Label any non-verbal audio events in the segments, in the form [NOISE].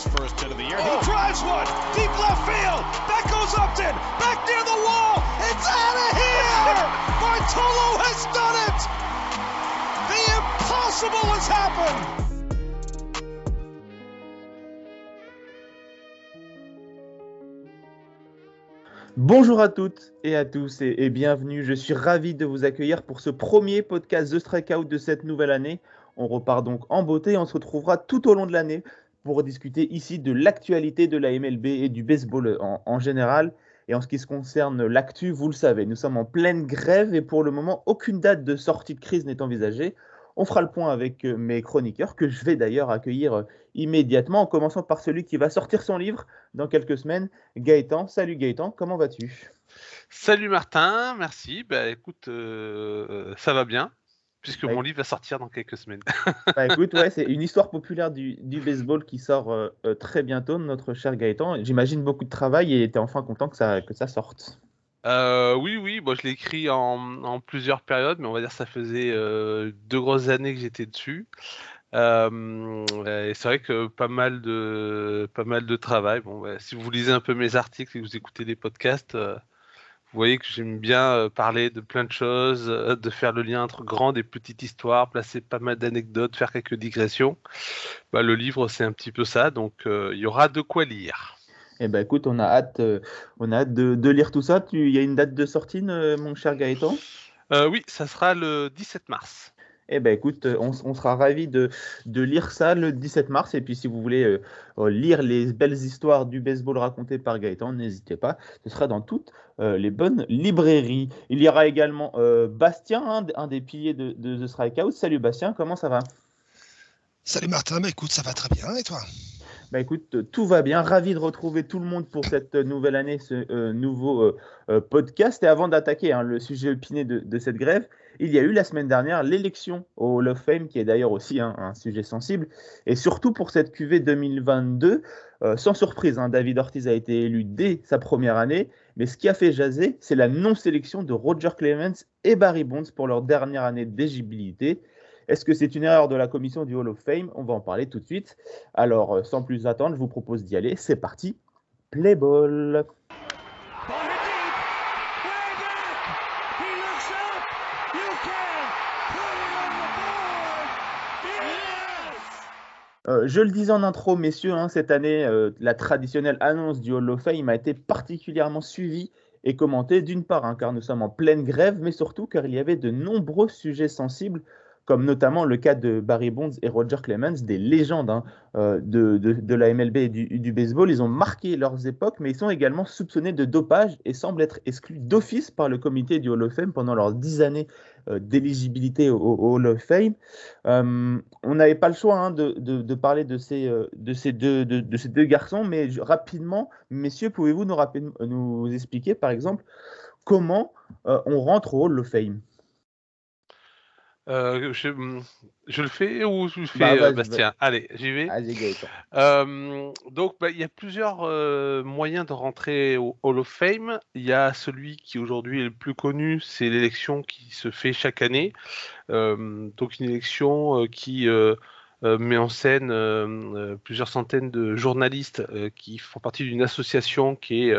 his first hit of the year. He drives one deep left field. That goes Upton. Back near the wall. It's out of here. Bartolo has done it. The impossible has happened. Bonjour à toutes et à tous et, et bienvenue. Je suis ravi de vous accueillir pour ce premier podcast The Strikeout de cette nouvelle année. On repart donc en beauté et on se retrouvera tout au long de l'année pour discuter ici de l'actualité de la MLB et du baseball en, général. Et en ce qui se concerne l'actu, vous le savez, nous sommes en pleine grève et pour le moment, aucune date de sortie de crise n'est envisagée. On fera le point avec euh, mes chroniqueurs, que je vais d'ailleurs accueillir euh, immédiatement, en commençant par celui qui va sortir son livre dans quelques semaines, Gaëtan. Salut Gaëtan, comment vas-tu? Salut Martin, merci. Bah écoute, euh, ça va bien, puisque Ouais. mon livre va sortir dans quelques semaines. [LAUGHS] Bah écoute, ouais, c'est une histoire populaire du, du [LAUGHS] baseball qui sort euh, euh, très bientôt, notre cher Gaëtan. J'imagine beaucoup de travail et tu es enfin content que ça, que ça sorte. Euh, oui, oui, moi je l'ai écrit en, en plusieurs périodes, mais on va dire que ça faisait euh, deux grosses années que j'étais dessus. Et c'est vrai que pas mal de pas mal de travail. Bon, ouais, si vous lisez un peu mes articles et que vous écoutez des podcasts, vous voyez que j'aime bien euh, parler de plein de choses, euh, de faire le lien entre grandes et petites histoires, placer pas mal d'anecdotes, faire quelques digressions. Bah, le livre, c'est un petit peu ça, donc euh, il y aura de quoi lire. Eh ben écoute, on a hâte, euh, on a hâte de, de lire tout ça. Il y a une date de sortie, mon cher Gaëtan? Euh, oui, ça sera le 17 mars. Eh ben écoute, euh, on, on sera ravis de, de lire ça le 17 mars. Et puis si vous voulez euh, euh, lire les belles histoires du baseball racontées par Gaëtan, n'hésitez pas. Ce sera dans toutes euh, les bonnes librairies. Il y aura également euh, Bastien, un, un des piliers de, de The Strikeout. Salut Bastien, comment ça va? Salut Martin, bah écoute, ça va très bien, et toi? Bah écoute, tout va bien. Ravi de retrouver tout le monde pour cette nouvelle année, ce euh, nouveau euh, podcast. Et avant d'attaquer hein, le sujet opiné de, de cette grève, il y a eu la semaine dernière l'élection au Hall of Fame, qui est d'ailleurs aussi un sujet sensible. Et surtout pour cette QV 2022, euh, sans surprise, hein, David Ortiz a été élu dès sa première année. Mais ce qui a fait jaser, c'est la non-sélection de Roger Clemens et Barry Bonds pour leur dernière année d'éligibilité. Est-ce que c'est une erreur de la commission du Hall of Fame? On va en parler tout de suite. Alors, euh, sans plus attendre, je vous propose d'y aller. C'est parti. Play. Ball hit deep. Way back. He looks up. You can put it on the board. Yes. Euh, je le disais en intro, messieurs, hein, cette année, euh, la traditionnelle annonce du Hall of Fame a été particulièrement suivie et commentée, d'une part, hein, car nous sommes en pleine grève, mais surtout car il y avait de nombreux sujets sensibles, comme notamment le cas de Barry Bonds et Roger Clemens, des légendes hein, euh, de, la MLB et du, baseball. Ils ont marqué leurs époques, mais ils sont également soupçonnés de dopage et semblent être exclus d'office par le comité du Hall of Fame pendant leurs dix années euh, d'éligibilité au, Hall of Fame. Euh, on n'avait pas le choix hein, de, parler de ces, de, ces deux, garçons, mais rapidement, messieurs, pouvez-vous nous, expliquer, par exemple, comment on rentre au Hall of Fame? Euh, je, hum, je le fais ou je le fais, Bah, euh, Bastien Allez, j'y vais. Allez. Euh, donc, bah, il y a plusieurs euh, moyens de rentrer au Hall of Fame. Il y a celui qui aujourd'hui est le plus connu, c'est l'élection qui se fait chaque année. Donc, une élection qui met en scène plusieurs centaines de journalistes qui font partie d'une association qui est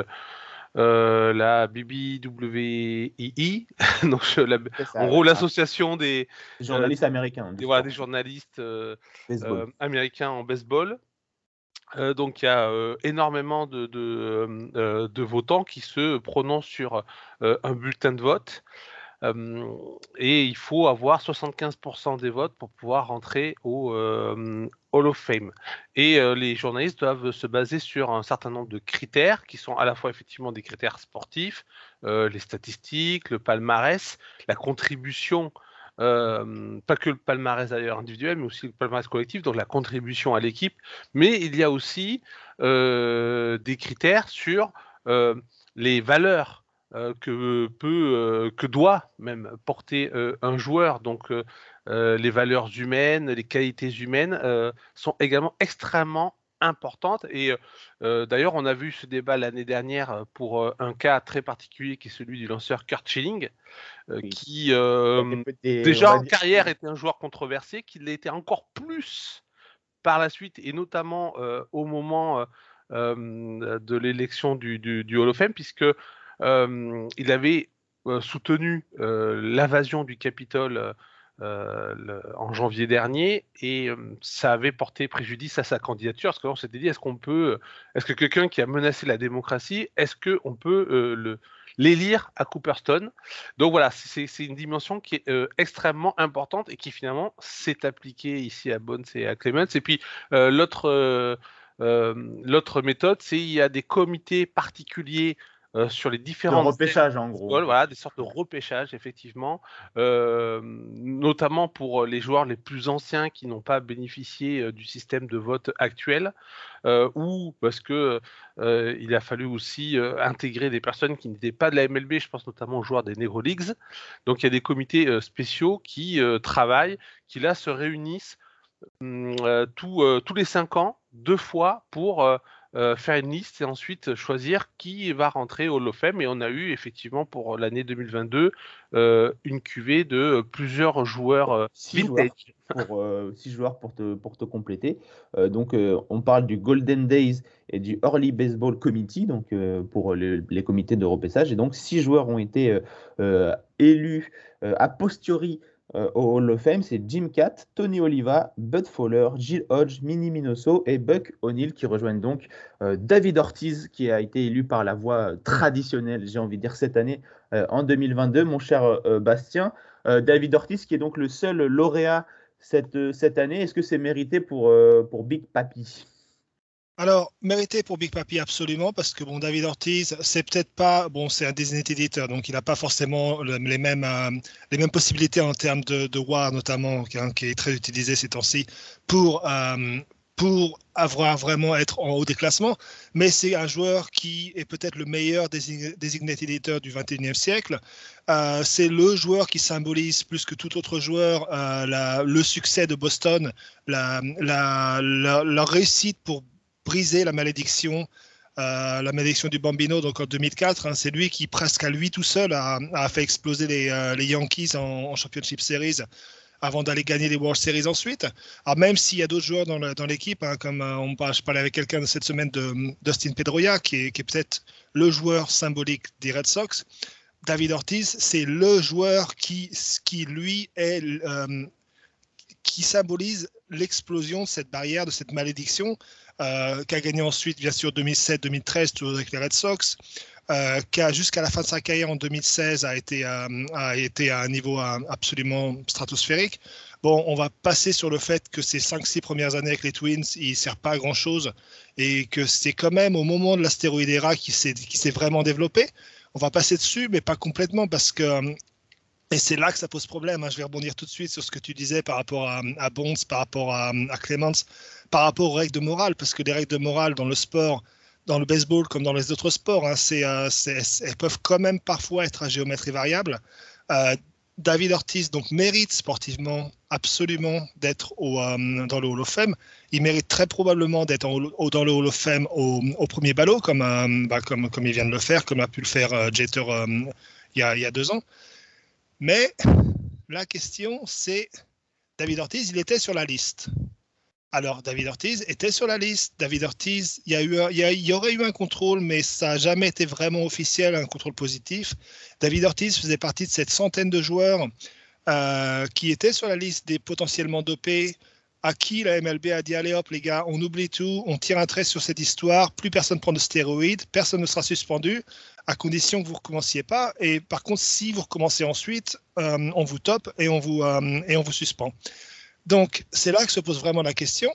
euh, euh, la BBWII. [LAUGHS] donc, je- la- ça, en gros, l'association des, journaliste américain. hein, du des, voilà, sport, des journalistes. euh, baseball. euh, américain en baseball. Euh, donc il y a euh, énormément de, de, euh, euh, de votants qui se prononcent sur euh, un bulletin de vote. Euh, et il faut avoir 75% des votes pour pouvoir rentrer au euh, Hall of Fame. Et euh, les journalistes doivent se baser sur un certain nombre de critères qui sont à la fois effectivement des critères sportifs, les statistiques, le palmarès, la contribution pas que le palmarès d'ailleurs individuel, mais aussi le palmarès collectif, donc la contribution à l'équipe. Mais il y a aussi des critères sur les valeurs que peut, euh, que doit même porter euh, un joueur. Donc euh, euh, les valeurs humaines, les qualités humaines euh, sont également extrêmement importantes. Et euh, d'ailleurs, on a vu ce débat l'année dernière pour euh, un cas très particulier qui est celui du lanceur Kurt Schilling, euh, Oui. qui euh, Des- déjà en carrière était un joueur controversé, qu'il l'était encore plus par la suite, et notamment au moment de l'élection du, du, Hall of Fame, puisque il avait soutenu l'invasion du Capitole en janvier dernier et ça avait porté préjudice à sa candidature parce qu'on s'était dit est-ce qu'on peut est-ce que quelqu'un qui a menacé la démocratie est-ce qu'on peut le l'élire à Cooperstone. Donc voilà, c'est une dimension qui est euh, extrêmement importante et qui finalement s'est appliquée ici à Bones et à Clemens. Et puis euh, l'autre euh, l'autre méthode, c'est il y a des comités particuliers euh, sur les différents. repêchages en gros. Voilà, des sortes de repêchages, effectivement, euh, notamment pour les joueurs les plus anciens qui n'ont pas bénéficié euh, du système de vote actuel, ou parce que il a fallu aussi intégrer des personnes qui n'étaient pas de la MLB, je pense notamment aux joueurs des Negro Leagues. Donc il y a des comités spéciaux qui travaillent, qui là se réunissent hum, tous les cinq ans, deux fois, pour euh, faire une liste et ensuite choisir qui va rentrer au Fame. Et on a eu effectivement pour l'année 2022 euh, une cuvée de plusieurs joueurs euh, six joueurs pour, six joueurs pour te, pour te compléter. donc on parle du Golden Days et du Early Baseball Committee, donc pour les, les, comités de repêchage. Et donc six joueurs ont été élus a posteriori au Hall of Fame, c'est Jim Cat, Tony Oliva, Bud Fowler, Jill Hodge, Minnie Minoso et Buck O'Neill qui rejoignent donc euh, David Ortiz qui a été élu par la voie traditionnelle, j'ai envie de dire cette année, euh, en 2022. Mon cher Bastien, David Ortiz qui est donc le seul lauréat cette, cette année. Est-ce que c'est mérité pour, pour Big Papi? Alors, mérité pour Big Papi absolument, parce que bon, David Ortiz, c'est peut-être pas, bon, c'est un designated editor, donc il n'a pas forcément les mêmes, euh, les mêmes possibilités en termes de, WAR notamment, qui, est très utilisé ces temps-ci, pour, euh, pour avoir vraiment être en haut des classements, mais c'est un joueur qui est peut-être le meilleur designated editor du 21e siècle. Euh, c'est le joueur qui symbolise plus que tout autre joueur le succès de Boston, la réussite pour briser la malédiction, euh, la malédiction du Bambino. Donc en 2004, hein, c'est lui qui presque à lui tout seul a, fait exploser les, euh, Yankees en, Championship Series avant d'aller gagner les World Series ensuite. Alors même s'il y a d'autres joueurs dans l'équipe, hein, comme euh, on je parlais avec quelqu'un cette semaine de Dustin Pedroia, qui est, qui est peut-être le joueur symbolique des Red Sox. David Ortiz, c'est le joueur qui, qui lui est qui symbolise l'explosion de cette barrière, de cette malédiction, euh, qui a gagné ensuite, bien sûr, 2007-2013, toujours avec les Red Sox, euh, qui a jusqu'à la fin de sa carrière en 2016 a été, euh, a été à un niveau absolument stratosphérique. Bon, on va passer sur le fait que ces 5-6 premières années avec les Twins, il ne sert pas à grand-chose et que c'est quand même au moment de l'astéroïde ERA qui s'est vraiment développé. On va passer dessus, mais pas complètement parce que et c'est là que ça pose problème. Hein. Je vais rebondir tout de suite sur ce que tu disais par rapport à, Bonds, par rapport à, à par rapport aux règles de morale, parce que les règles de morale dans le sport, dans le baseball comme dans les autres sports, hein, euh, elles peuvent quand même parfois être à géométrie variable. Euh, David Ortiz donc mérite sportivement absolument d'être euh, dans le Hall of Fame. Il mérite très probablement d'être dans le Hall of Fame au, premier ballot, comme, bah, comme, il vient de le faire, comme a pu le faire Jeter il y a deux ans. Mais la question, c'est David Ortiz, il était sur la liste. Alors, David Ortiz était sur la liste. David Ortiz, il y, aurait eu un contrôle, mais ça n'a jamais été vraiment officiel, un contrôle positif. David Ortiz faisait partie de cette centaine de joueurs euh, qui étaient sur la liste des potentiellement dopés, à qui la MLB a dit allez hop les gars, on oublie tout, on tire un trait sur cette histoire, plus personne prend de stéroïdes, personne ne sera suspendu, à condition que vous ne recommenciez pas. Et par contre, si vous recommencez ensuite, euh, on vous top et on vous, euh, et on vous suspend. Donc, c'est là que se pose vraiment la question.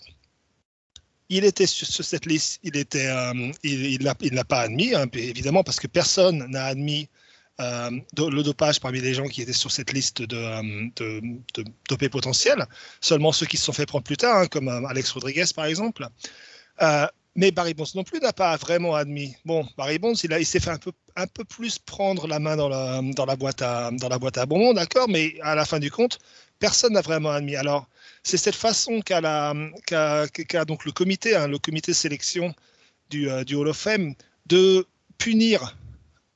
Il était sur, cette liste, il était, euh, l'a pas admis, hein, évidemment, parce que personne n'a admis le dopage parmi les gens qui étaient sur cette liste de, de, dopés potentiels. Seulement ceux qui se sont fait prendre plus tard, hein, comme Alex Rodriguez, par exemple. Mais Barry Bonds non plus n'a pas vraiment admis. Bon, Barry Bonds, il, s'est fait un peu, plus prendre la main dans la, dans la boîte à, dans la boîte à bonbons, d'accord, mais à la fin du compte, personne n'a vraiment admis. Alors, c'est cette façon qu'a, donc le comité, hein, le comité sélection du, euh, Hall of Fame, de punir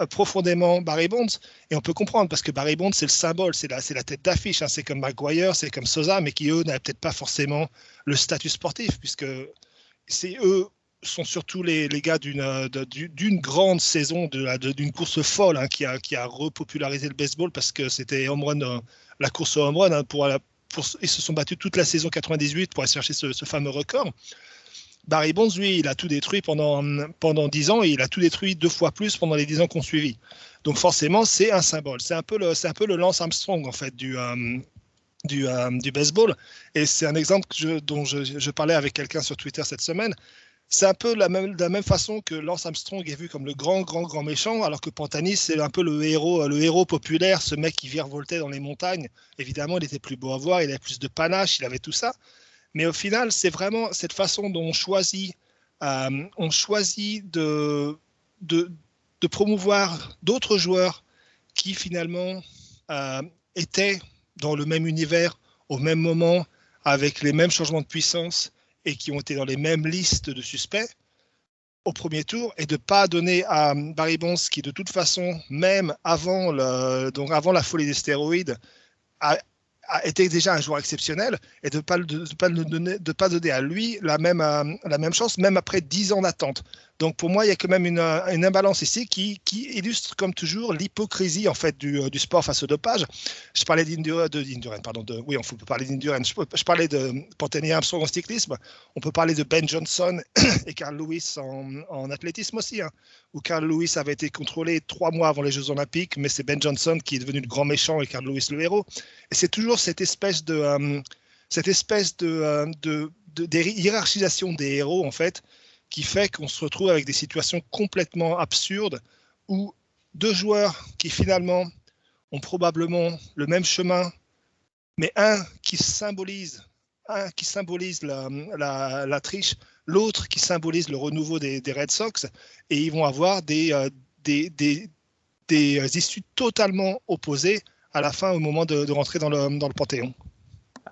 profondément Barry Bonds. Et on peut comprendre parce que Barry Bonds, c'est le symbole, c'est la, tête d'affiche. Hein. C'est comme McGuire, c'est comme Sosa, mais qui eux n'avaient peut-être pas forcément le statut sportif, puisque c'est eux sont surtout les, gars d'une d'une grande saison, d'une course folle hein, qui, a, qui a repopularisé le baseball parce que c'était home run, euh, la course au home run. Hein, ils se sont battus toute la saison 98 pour aller chercher ce, fameux record. Barry Bonds, lui, il a tout détruit pendant, pendant 10 ans et il a tout détruit deux fois plus pendant les 10 ans qu'on suivi. Donc forcément, c'est un symbole. C'est un, peu le, un peu le Lance Armstrong, en fait, du, euh, euh, du, baseball. Et c'est un exemple dont je, parlais avec quelqu'un sur Twitter cette semaine. C'est un peu de la même façon que Lance Armstrong est vu comme le grand, grand, grand méchant, alors que Pantani, c'est un peu le héros, le héros populaire, ce mec qui virevoltait dans les montagnes. Évidemment, il était plus beau à voir, il avait plus de panache, il avait tout ça. Mais au final, c'est vraiment cette façon dont on choisit, euh, on choisit de, de, de promouvoir d'autres joueurs qui finalement euh, étaient dans le même univers au même moment, avec les mêmes changements de puissance et qui ont été dans les mêmes listes de suspects au premier tour et de ne pas donner à Barry Bonds, qui de toute façon, même avant, le, donc avant la folie des stéroïdes, a, était déjà un joueur exceptionnel et de ne pas, de, pas, donner, de pas donner à lui la même, euh, la même chance, même après 10 ans d'attente. Donc pour moi, il y a quand même une, une imbalance ici qui, illustre comme toujours l'hypocrisie en fait du, euh, sport face au dopage. Je parlais d'Induren, pardon, de, oui, on peut parler d'Induren. Je, parlais de Pantani Armstrong en cyclisme. On peut parler de Ben Johnson [COUGHS] et Carl Lewis en, athlétisme aussi, hein, où Carl Lewis avait été contrôlé trois mois avant les Jeux Olympiques, mais c'est Ben Johnson qui est devenu le grand méchant et Carl Lewis le héros. Et c'est toujours cette espèce de euh, cette espèce euh, de hiérarchisation des héros en fait qui fait qu'on se retrouve avec des situations complètement absurdes où deux joueurs qui finalement ont probablement le même chemin, mais un qui symbolise, un qui symbolise la, triche, l'autre qui symbolise le renouveau des, Red Sox, et ils vont avoir des, euh, des, des, des, issues totalement opposées à la fin au moment de, de rentrer dans le, dans le Panthéon.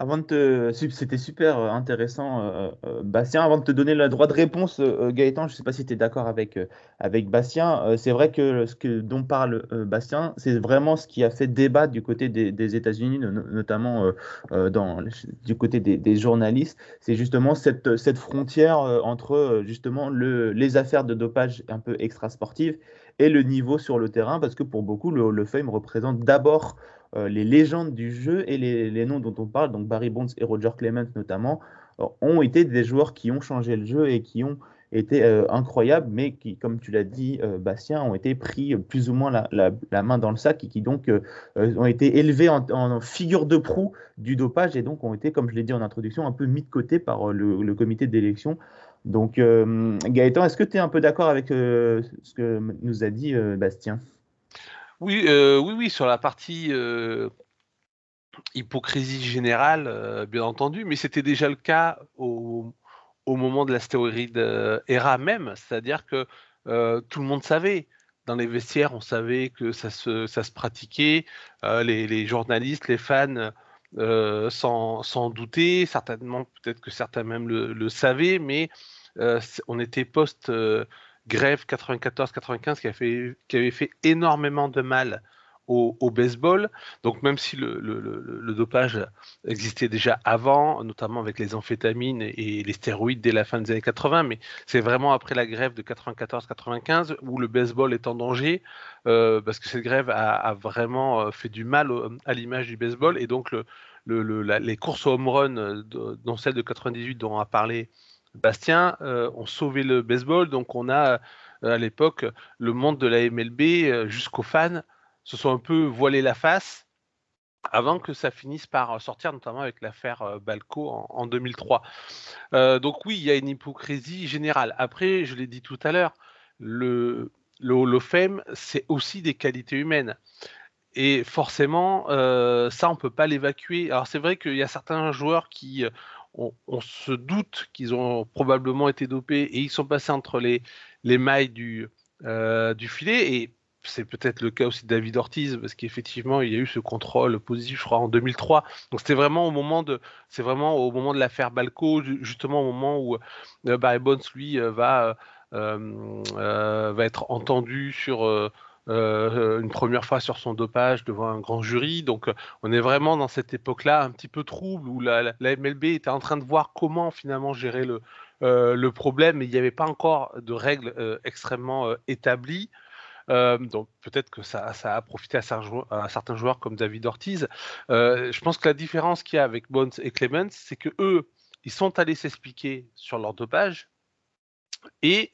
Avant de te, c'était super euh, intéressant, euh, euh, Bastien. Avant de te donner le droit de réponse, Gaëtan, je ne sais pas si tu es d'accord avec, avec Bastien. C'est vrai que ce dont parle Bastien, c'est vraiment ce qui a fait débat du côté des, États-Unis, notamment dans, du côté des, journalistes. C'est justement cette, cette frontière entre justement le, les affaires de dopage un peu extrasportives et le niveau sur le terrain, parce que pour beaucoup, le, le Fame représente d'abord les légendes du jeu et les, noms dont on parle, donc Barry Bonds et Roger Clemens notamment, euh, ont été des joueurs qui ont changé le jeu et qui ont été euh, incroyables, mais qui, comme tu l'as dit, euh, Bastien, ont été pris plus ou moins la, main dans le sac et qui donc euh, ont été élevés en, en, figure de proue du dopage et donc ont été, comme je l'ai dit en introduction, un peu mis de côté par le, le comité d'élection. Donc, Gaëtan, est-ce que tu es un peu d'accord avec ce que nous a dit Bastien? Oui, euh, oui, oui, sur la partie euh, hypocrisie générale, euh, bien entendu, mais c'était déjà le cas au, au, moment de l'astéroïde ERA même, c'est-à-dire que tout le monde savait. Dans les vestiaires, on savait que ça se, se pratiquait, les, journalistes, les fans s'en doutaient, certainement, peut-être que certains même le, le savaient, mais on était post grève 94-95 qui, qui avait fait énormément de mal au, baseball. Donc même si le, dopage existait déjà avant, notamment avec les amphétamines et les stéroïdes dès la fin des années 80, mais c'est vraiment après la grève de 94-95 où le baseball est en danger, euh, parce que cette grève a, vraiment euh, fait du mal à l'image du baseball, et donc les courses au home run, dont celle de 98 dont on a parlé Bastien euh, ont sauvé le baseball. Donc on a euh, à l'époque le monde de la MLB euh, jusqu'aux fans se sont un peu voilé la face avant que ça finisse par sortir, notamment avec l'affaire Balco en, en 2003. Euh, donc oui, il y a une hypocrisie générale. Après, je l'ai dit tout à l'heure, le, c'est aussi des qualités humaines. Et forcément, ça, on peut pas l'évacuer. Alors c'est vrai qu'il y a certains joueurs qui on, se doute qu'ils ont probablement été dopés et ils sont passés entre les, les mailles du, euh, du filet. Et c'est peut-être le cas aussi de David Ortiz, parce qu'effectivement, il y a eu ce contrôle positif, je crois, en 2003. Donc c'était vraiment au moment de, vraiment au moment de l'affaire Balco, justement au moment où euh, Barry Bonds, lui, euh, va être entendu sur une première fois sur son dopage devant un grand jury. Donc on est vraiment dans cette époque-là un petit peu trouble où la, MLB était en train de voir comment finalement gérer le, le problème, mais il n'y avait pas encore de règles extrêmement établies. donc peut-être que ça, ça, a profité à, certains joueurs comme David Ortiz. je pense que la différence qu'il y a avec Bones et Clemens, c'est que eux, ils sont allés s'expliquer sur leur dopage. Et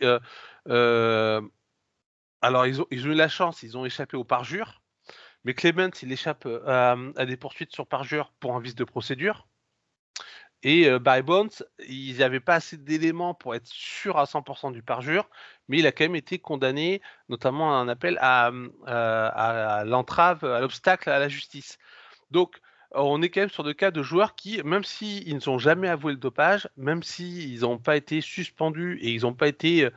alors, ils ont, eu la chance, ils ont échappé au parjure. Mais Clement, il échappe à, des poursuites sur parjure pour un vice de procédure. Et Barry Bonds, ils n'avaient pas assez d'éléments pour être sûr à 100% du parjure, mais il a quand même été condamné, notamment à un appel à, à l'entrave, à l'obstacle à la justice. Donc, on est quand même sur des cas de joueurs qui, même s'ils ne sont jamais avoué le dopage, même s'ils n'ont pas été suspendus et ils n'ont pas été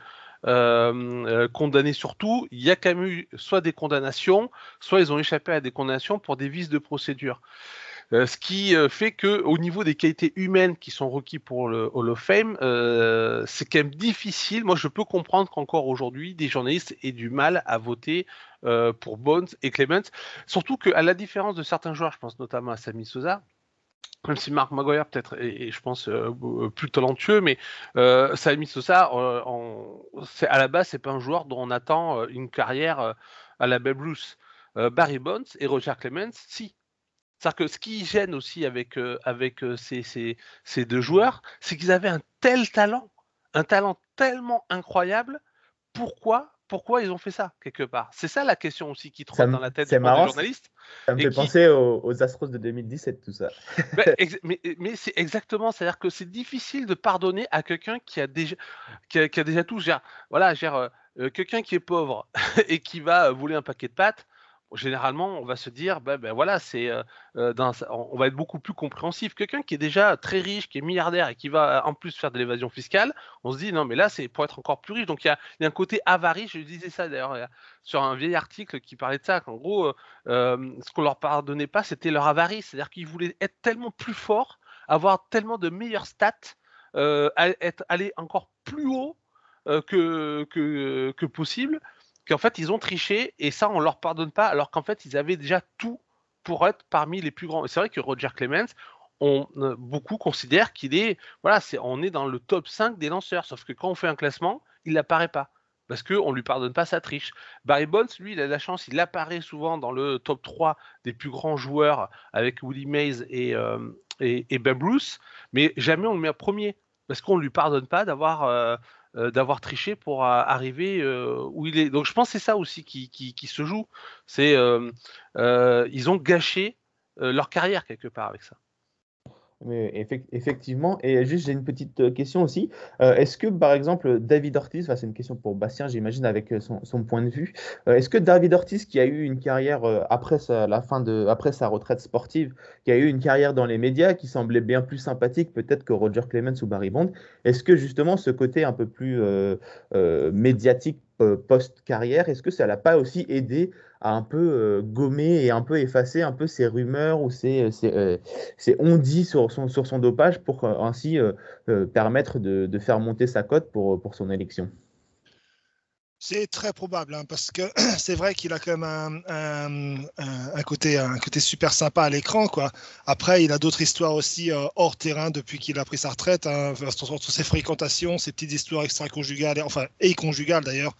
euh, euh, condamnés surtout, il y a quand même eu soit des condamnations, soit ils ont échappé à des condamnations pour des vices de procédure. Euh, ce qui fait que au niveau des qualités humaines qui sont requis pour le Hall of Fame, c'est quand même difficile. Moi, je peux comprendre qu'encore aujourd'hui, des journalistes aient du mal à voter pour Bones et Clement. Surtout qu'à la différence de certains joueurs, je pense notamment à Sami Sosa, même si Marc Maguire peut-être est, je pense, plus talentueux, mais euh, Sami Sosa, à la base, c'est pas un joueur dont on attend une carrière à la Babe Ruth. Barry Bonds et Roger Clemens, si. C'est-à-dire que ce qui gêne aussi avec, avec ces, ces, ces, deux joueurs, c'est qu'ils avaient un tel talent, un talent tellement incroyable. Pourquoi pourquoi ils ont fait ça quelque part? C'est ça la question aussi qui trotte dans la tête des journalistes. Ça me fait penser aux, Astros de 2017 tout ça. Bah, [LAUGHS] mais, c'est exactement, c'est-à-dire que c'est difficile de pardonner à quelqu'un qui a déjà qui a, déjà tout. voilà, euh, euh, quelqu'un qui est pauvre [LAUGHS] et qui va voler un paquet de pâtes généralement, on va se dire, ben, ben voilà, c'est, euh, euh, on va être beaucoup plus compréhensif. Quelqu'un qui est déjà très riche, qui est milliardaire et qui va en plus faire de l'évasion fiscale, on se dit, non, mais là, c'est pour être encore plus riche. Donc, il y a, un côté avarice. Je disais ça d'ailleurs sur un vieil article qui parlait de ça, qu'en gros, euh, ce qu'on leur pardonnait pas, c'était leur avarice. C'est-à-dire qu'ils voulaient être tellement plus forts, avoir tellement de meilleures stats, être, aller encore plus haut que possible qu'en fait ils ont triché et ça on leur pardonne pas alors qu'en fait ils avaient déjà tout pour être parmi les plus grands. C'est vrai que Roger Clemens, on, euh, beaucoup considèrent qu'il est, voilà, on est dans le top 5 des lanceurs, sauf que quand on fait un classement, il n'apparaît pas. Parce qu'on ne lui pardonne pas sa triche. Barry Bonds, lui, il a la chance, il apparaît souvent dans le top 3 des plus grands joueurs avec Willie Mays et, euh, et, Babe Ruth, mais jamais on le met à premier. Parce qu'on ne lui pardonne pas d'avoir euh, euh, d'avoir triché pour arriver euh, où il est. Donc je pense que c'est ça aussi qui, qui, se joue. C'est euh, ils ont gâché leur carrière quelque part avec ça. Mais effectivement, et juste j'ai une petite euh, question aussi. Euh, est-ce que par exemple David Ortiz, c'est une question pour Bastien, j'imagine avec euh, son, point de vue, est-ce que David Ortiz, qui a eu une carrière après la fin de, après sa retraite sportive, qui a eu une carrière dans les médias, qui semblait bien plus sympathique peut-être que Roger Clemens ou Barry Bond, est-ce que justement ce côté un peu plus médiatique post-carrière, est-ce que ça l'a pas aussi aidé à un peu euh, gommer et un peu effacer un peu ces rumeurs ou ces, ces, euh, dit sur son, dopage pour euh, ainsi permettre de, de, faire monter sa cote pour, pour son élection? C'est très probable, hein, parce que [CLEARS THROAT] c'est vrai qu'il a quand même un, un, côté, un côté super sympa à l'écran. quoi. Après, il a d'autres histoires aussi hors terrain depuis qu'il a pris sa retraite, hein, ses fréquentations, ses petites histoires extra-conjugales, enfin, et conjugales d'ailleurs,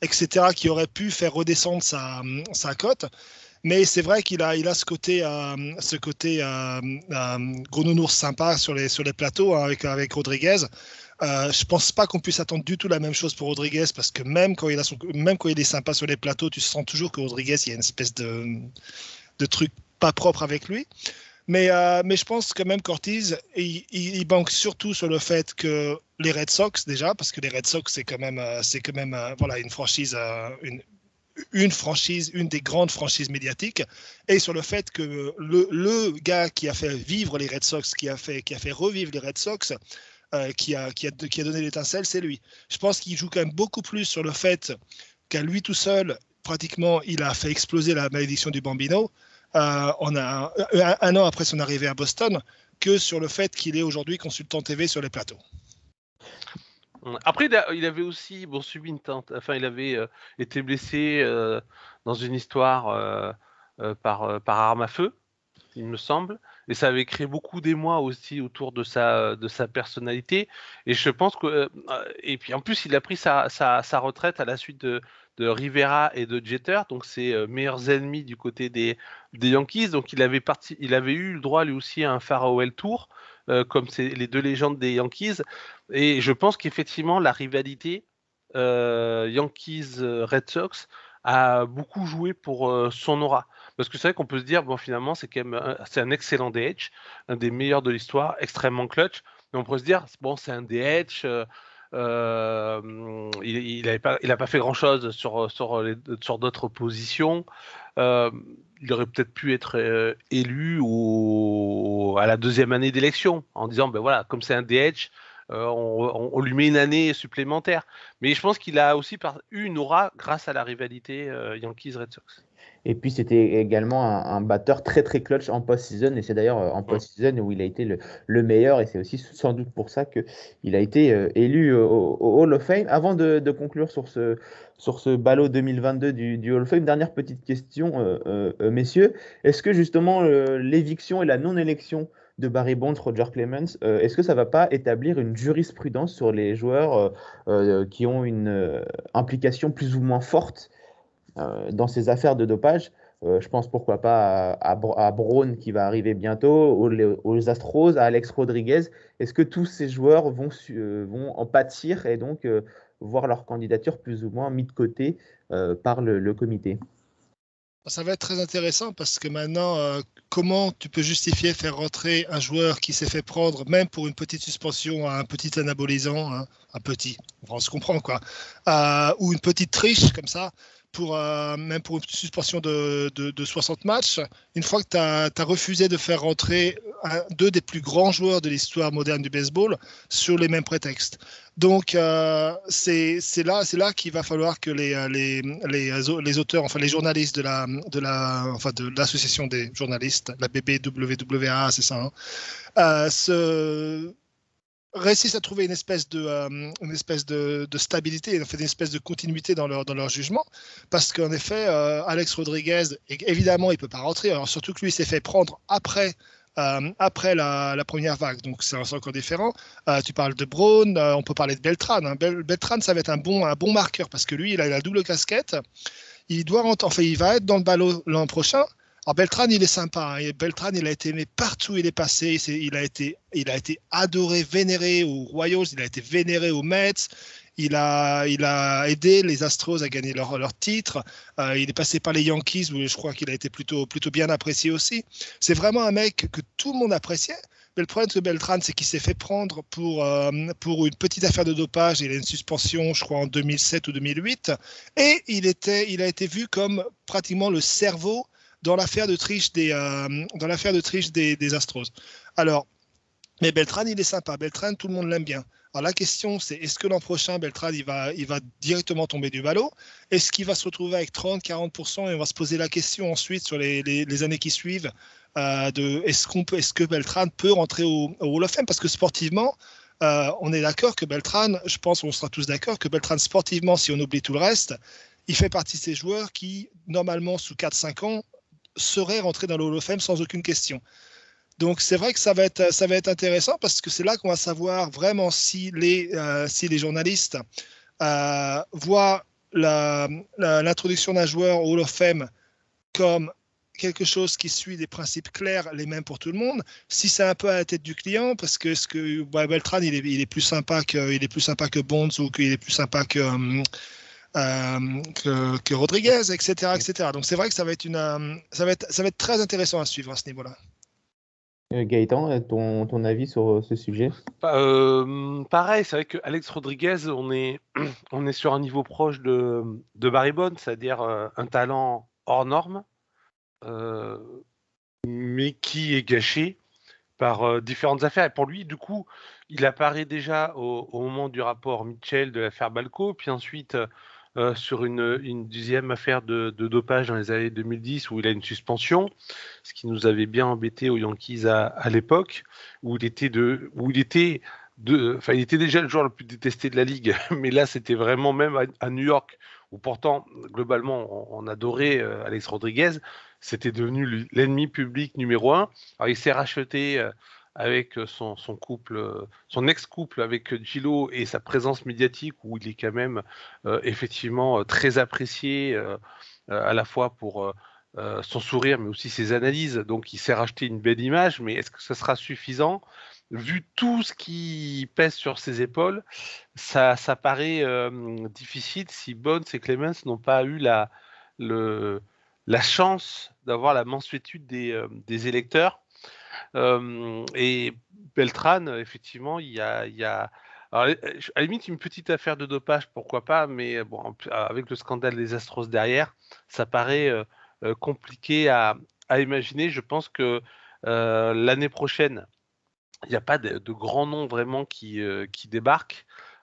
etc., qui aurait pu faire redescendre sa, sa cote. Mais c'est vrai qu'il a, il a ce côté, euh, ce côté euh, euh, gros nounours sympa sur les, sur les plateaux hein, avec, avec Rodriguez. Euh, je pense pas qu'on puisse attendre du tout la même chose pour Rodriguez parce que même quand il a son, même quand il est sympa sur les plateaux, tu sens toujours que Rodriguez, il y a une espèce de, de truc pas propre avec lui. Mais, euh, mais je pense que même Cortiz, il, il, banque surtout sur le fait que les Red Sox, déjà, parce que les Red Sox, c'est quand même, euh, c'est quand même euh, voilà, une franchise, une, une franchise, une des grandes franchises médiatiques, et sur le fait que le, le, gars qui a fait vivre les Red Sox, qui a fait, qui a fait revivre les Red Sox, qui, a, qui, a, donné l'étincelle, c'est lui. Je pense qu'il joue quand même beaucoup plus sur le fait qu'à lui tout seul, pratiquement, il a fait exploser la malédiction du Bambino, euh, on a un, an après son arrivée à Boston que sur le fait qu'il est aujourd'hui consultant TV sur les plateaux. Après, il, avait aussi subi une tente. Enfin, il avait été blessé dans une histoire par, par arme à feu, il me semble. Et ça avait créé beaucoup d'émoi aussi autour de sa, de sa personnalité. Et je pense que. et puis en plus, il a pris sa, sa, retraite à la suite de, de Rivera et de Jeter, donc ses euh, meilleurs ennemis du côté des, des Yankees. Donc il avait, parti, il avait eu le droit lui aussi à un farewell tour, euh, comme c'est les deux légendes des Yankees. Et je pense qu'effectivement la rivalité euh, Yankees-Red Sox a beaucoup joué pour son aura. Parce que c'est vrai qu'on peut se dire, bon, finalement, c'est quand même c'est un excellent DH, un des meilleurs de l'histoire, extrêmement clutch. Mais on peut se dire, bon, c'est un DH, euh, il n'a pas, pas, fait grand-chose sur, sur, sur d'autres positions. Euh, il aurait peut-être pu être euh, élu au, à la deuxième année d'élection en disant, ben voilà, comme c'est un DH, on, lui met une année supplémentaire. Mais je pense qu'il a aussi eu une aura grâce à la rivalité Yankees-Red Sox. Et puis c'était également un, batteur très très clutch en post-season. Et c'est d'ailleurs euh, en mm. post-season où il a été le, meilleur. Et c'est aussi sans doute pour ça qu'il a été euh, élu au, Hall of Fame. Avant de, conclure sur ce, sur ce ballot 2022 du, Hall of Fame, dernière petite question, euh, messieurs. Est-ce que justement l'éviction et la non-élection de Barry Bonds, Roger Clemens, est-ce que ça ne va pas établir une jurisprudence sur les joueurs qui ont une implication plus ou moins forte euh, dans ces affaires de dopage? Euh, je pense pourquoi pas à, à, Braun qui va arriver bientôt, aux, Astros, à Alex Rodriguez. Est-ce que tous ces joueurs vont, euh, vont en pâtir et donc voir leur candidature plus ou moins mis de côté par le, comité? Ça va être très intéressant parce que maintenant, comment tu peux justifier faire rentrer un joueur qui s'est fait prendre, même pour une petite suspension, à un petit anabolisant, hein, un petit, on se comprend quoi, ou une petite triche comme ça, pour, euh, même pour une suspension de, de, 60 matchs, une fois que tu as, refusé de faire rentrer deux des plus grands joueurs de l'histoire moderne du baseball sur les mêmes prétextes. Donc, euh, c'est là, là qu'il va falloir que les, les, les, les, auteurs, enfin les journalistes de la, de la, enfin de l'association des journalistes, la BBWWA, c'est ça, hein, euh, se, réussissent à trouver une espèce de, euh, une espèce de, de stabilité, une espèce de continuité dans leur, dans leur jugement. Parce qu'en effet, euh, Alex Rodriguez, évidemment, il ne peut pas rentrer. Alors, surtout que lui s'est fait prendre après. Euh, après la, la, première vague, donc c'est encore différent. tu parles de Braun, on peut parler de Beltran. Hein. Beltran, ça va être un bon, un bon marqueur parce que lui, il a la double casquette. Il doit enfin, il va être dans le ballot l'an prochain, alors Beltran, il est sympa. Hein. Beltran, il a été aimé partout où il est passé. il, a été, il a été adoré, vénéré aux Royals, il a été vénéré aux Mets. Il a, il a aidé les Astros à gagner leur, leur titre. Euh, il est passé par les Yankees où je crois qu'il a été plutôt, plutôt bien apprécié aussi. C'est vraiment un mec que tout le monde appréciait. Mais le problème de Beltran, c'est qu'il s'est fait prendre pour, euh, pour une petite affaire de dopage. Il a une suspension, je crois, en 2007 ou 2008. Et il, était, il a été vu comme pratiquement le cerveau dans l'affaire de triche des, euh, dans l'affaire de triche des, Astros. Alors, mais Beltran, il est sympa. Beltran, tout le monde l'aime bien. Alors la question, c'est est-ce que l'an prochain, Beltran, il va, il va directement tomber du ballot? Est-ce qu'il va se retrouver avec 30-40% et on va se poser la question ensuite sur les, les, années qui suivent euh, de est-ce qu'on peut, est-ce que Beltran peut rentrer au, au Hall of Fame? Parce que sportivement, euh, on est d'accord que Beltran, je pense qu'on sera tous d'accord que Beltran, sportivement, si on oublie tout le reste, il fait partie de ces joueurs qui, normalement, sous 4-5 ans, serait rentré dans le Hall of Fame sans aucune question. Donc c'est vrai que ça va être, ça va être intéressant parce que c'est là qu'on va savoir vraiment si les, euh, si les journalistes euh, voient l'introduction d'un joueur au Hall of Fame comme quelque chose qui suit des principes clairs, les mêmes pour tout le monde. Si c'est un peu à la tête du client, parce que, ce que Beltran, il est, il est, plus sympa que, il est plus sympa que Bonds ou qu'il est plus sympa que, euh, que, Rodriguez, etc., etc. Donc c'est vrai que ça va être une, euh, ça va être, ça va être très intéressant à suivre à ce niveau-là. Euh, Gaëtan, ton, ton, avis sur ce sujet? Pareil, c'est vrai que Alex Rodriguez, on est, [CLEARS THROAT] on est sur un niveau proche de, de Barry Bonds, c'est-à-dire un talent hors norme, mais qui est gâché par différentes affaires. Et pour lui, du coup, il apparaît déjà au, au moment du rapport Mitchell de l'affaire Balco, puis ensuite euh, sur une, une, affaire de, dopage dans les années 2010 où il a une suspension, ce qui nous avait bien embêté aux Yankees à, l'époque, où il était, de, où il était de, il était déjà le joueur le plus détesté de la ligue, [LAUGHS] mais là, c'était vraiment même à, New York, où pourtant, globalement, on, adorait euh, Alex Rodriguez, c'était devenu l'ennemi public numéro un. Alors, il s'est racheté euh, avec son, son couple, son ex-couple avec Gillo et sa présence médiatique, où il est quand même effectivement très apprécié, à la fois pour son sourire, mais aussi ses analyses. Donc, il s'est racheté une belle image, mais est-ce que ce sera suffisant? Vu tout ce qui pèse sur ses épaules, ça, paraît euh, difficile si Bones et Clemens n'ont pas eu la, chance d'avoir la mansuétude des, euh, des électeurs. Et Beltran, effectivement, il y a, a alors, à la limite, une petite affaire de dopage, pourquoi pas, mais bon, avec le scandale des Astros derrière, ça paraît compliqué à, imaginer. Je pense que l'année prochaine, il n'y a pas de, de, grands vraiment qui, euh, qui.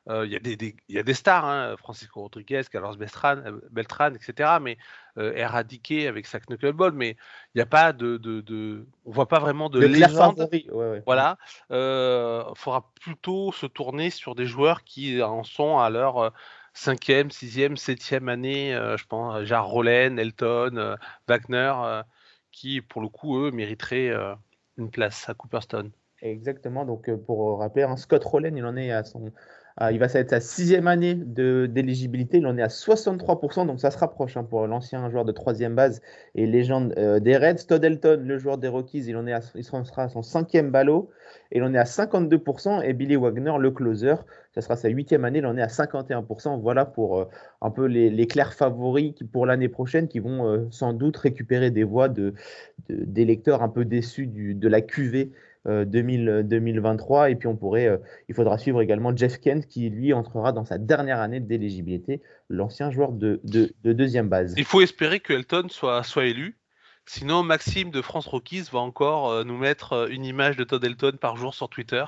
Euh, il, y a des, des, il y, a des, stars, hein, Francisco Rodriguez, Carlos Beltran, euh, Beltran etc. Mais euh, éradiqué avec sa knuckleball, mais il n'y a pas de, de, de, on voit pas vraiment de, légende. Ouais, ouais. Voilà, il faudra plutôt se tourner sur des joueurs qui en sont à leur cinquième, sixième, septième année. je pense, genre Rollen, Elton, Wagner, qui pour le coup eux mériteraient une place à Cooperstone. Exactement. Donc, euh, pour rappeler, hein, Scott Rowland, il en est à son. Il va être sa sixième année d'éligibilité. Il en est à 63%, donc ça se rapproche hein, pour l'ancien joueur de troisième base et légende euh, des Reds. Todd Elton, le joueur des Rockies, il, en est sera à son cinquième ballot et il en est à 52%. Et Billy Wagner, le closer, ça sera sa huitième année, il en est à 51%. Voilà pour euh, un peu les, clairs favoris qui, pour l'année prochaine qui vont sans doute récupérer des voix de, un peu déçus de la QV 2023. Euh, et puis on pourrait, euh, il faudra suivre également Jeff Kent qui lui entrera dans sa dernière année d'éligibilité, l'ancien joueur de, de, deuxième base. Il faut espérer que Elton soit, soit élu. Sinon, Maxime de France Rockies va encore euh, nous mettre une image de Todd Elton par jour sur Twitter.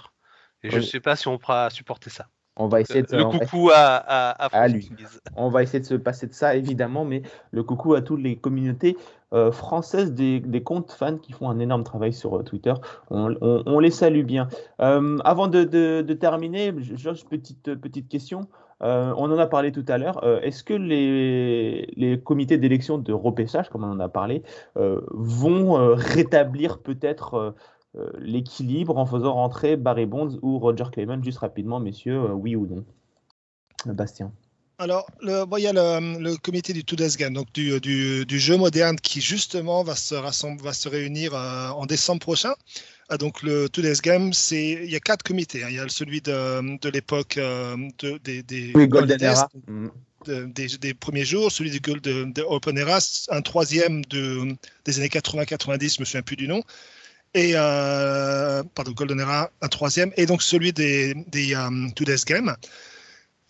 Et je ne sais pas si on pourra supporter ça. On va essayer de le coucou à, à, à, lui. On va essayer de se passer de ça évidemment, mais le coucou à toutes les communautés euh, françaises des, comptes fans qui font un énorme travail sur euh, Twitter. On, les salue bien. Euh, avant de, terminer, Georges, petite, petite question. on en a parlé tout à l'heure. Est-ce que les, les comités d'élection de repêchage, comme on en a parlé, vont rétablir peut-être l'équilibre en faisant rentrer Barry Bonds ou Roger Clement Juste rapidement, messieurs, oui ou non Bastien alors, le, il y a le, comité du Today's Game, donc du, jeu moderne qui justement va se, va se réunir euh, en décembre prochain. Euh, donc le Today's Game, c'est il y a quatre comités. Hein. Il y a celui de, l'époque euh, des, des, mm. des, premiers jours, celui du Gold de, Open Era, un troisième de, des années 80-90, je me souviens plus du nom et pardon Golden Era un troisième et donc celui des, des Today's Game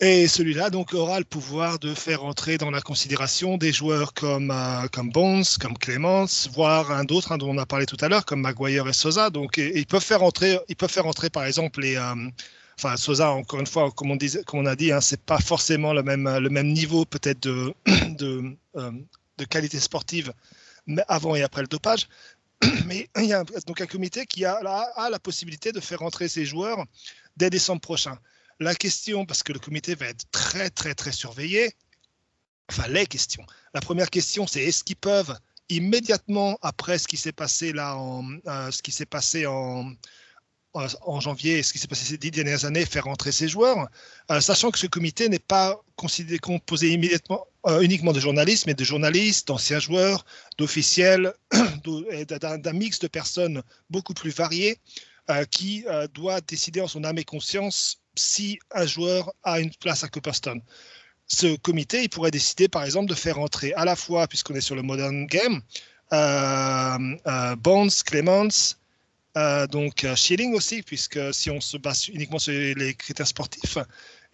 et celui-là donc aura le pouvoir de faire entrer dans la considération des joueurs comme euh, comme Bones, comme Clemens, voire un d'autres hein, dont on a parlé tout à l'heure comme Maguire et Sosa. Donc ils peuvent faire entrer, ils peuvent faire entrer par exemple les euh, Enfin, Sosa, encore une fois, comme on, disait, comme on a dit, hein, c'est pas forcément le même, le même niveau peut-être de, [COUGHS] de, euh, de, qualité sportive mais avant et après le dopage. [CLEARS THROAT] Mais il y a donc un comité qui a, la possibilité de faire entrer ces joueurs dès décembre prochain. La question, parce que le comité va être très, très, très surveillé, enfin les questions. La première question, c'est est-ce qu'ils peuvent immédiatement après ce qui s'est passé là, en, euh, ce qui s'est passé en, en janvier, ce qui s'est passé ces dix dernières années, faire entrer ces joueurs, euh, sachant que ce comité n'est pas composé immédiatement euh, uniquement de journalistes, mais de journalistes, d'anciens joueurs, d'officiels, [CLEARS THROAT] d'un mix de personnes beaucoup plus variées, qui doit décider en son âme et conscience si un joueur a une place à Cooperstone. Ce comité, il pourrait décider, par exemple, de faire entrer à la fois, puisqu'on est sur le modern game, euh, euh, Bonds, Clemens, euh, donc Schilling aussi, puisque si on se base uniquement sur les critères sportifs,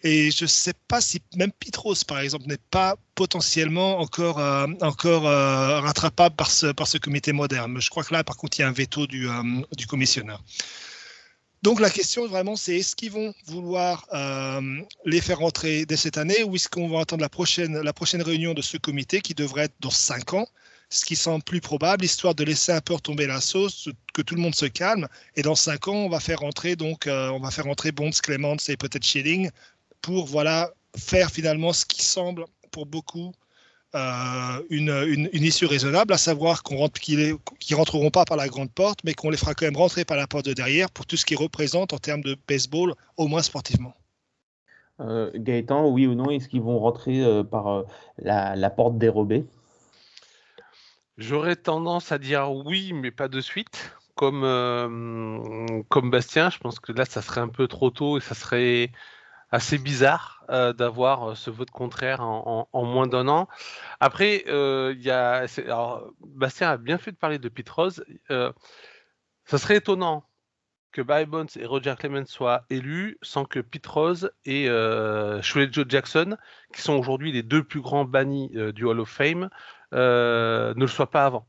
et je ne sais pas si même Pitros, par exemple, n'est pas potentiellement encore, encore rattrapable par ce, par ce comité moderne. Je crois que là, par contre, il y a un veto du, du commissionneur. Donc la question vraiment, c'est est-ce qu'ils vont vouloir euh, les faire rentrer dès cette année ou est-ce qu'on va attendre la prochaine, la prochaine réunion de ce comité qui devrait être dans cinq ans? Ce qui semble plus probable, histoire de laisser un peu retomber la sauce, que tout le monde se calme. Et dans cinq ans, on va faire rentrer donc, euh, on va faire rentrer Bonds, Clements et peut-être Schilling pour voilà faire finalement ce qui semble pour beaucoup euh, une, une, issue raisonnable, à savoir qu'on rentre, qu'ils ne rentreront pas par la grande porte, mais qu'on les fera quand même rentrer par la porte de derrière pour tout ce qu'ils représentent en termes de baseball, au moins sportivement. Euh, Gaëtan, oui ou non, est-ce qu'ils vont rentrer par la, porte dérobée? J'aurais tendance à dire oui, mais pas de suite. Comme, comme Bastien, je pense que là, ça serait un peu trop tôt et ça serait assez bizarre euh, d'avoir euh, ce vote contraire en, moins d'un an. Après, euh, y a, Bastien a bien fait de parler de Pete Rose. ça serait étonnant que Barry Bonds et Roger Clemens soient élus sans que Pete Rose et euh, Joe Jackson, qui sont aujourd'hui les deux plus grands bannis du Hall of Fame, ne le soient pas avant.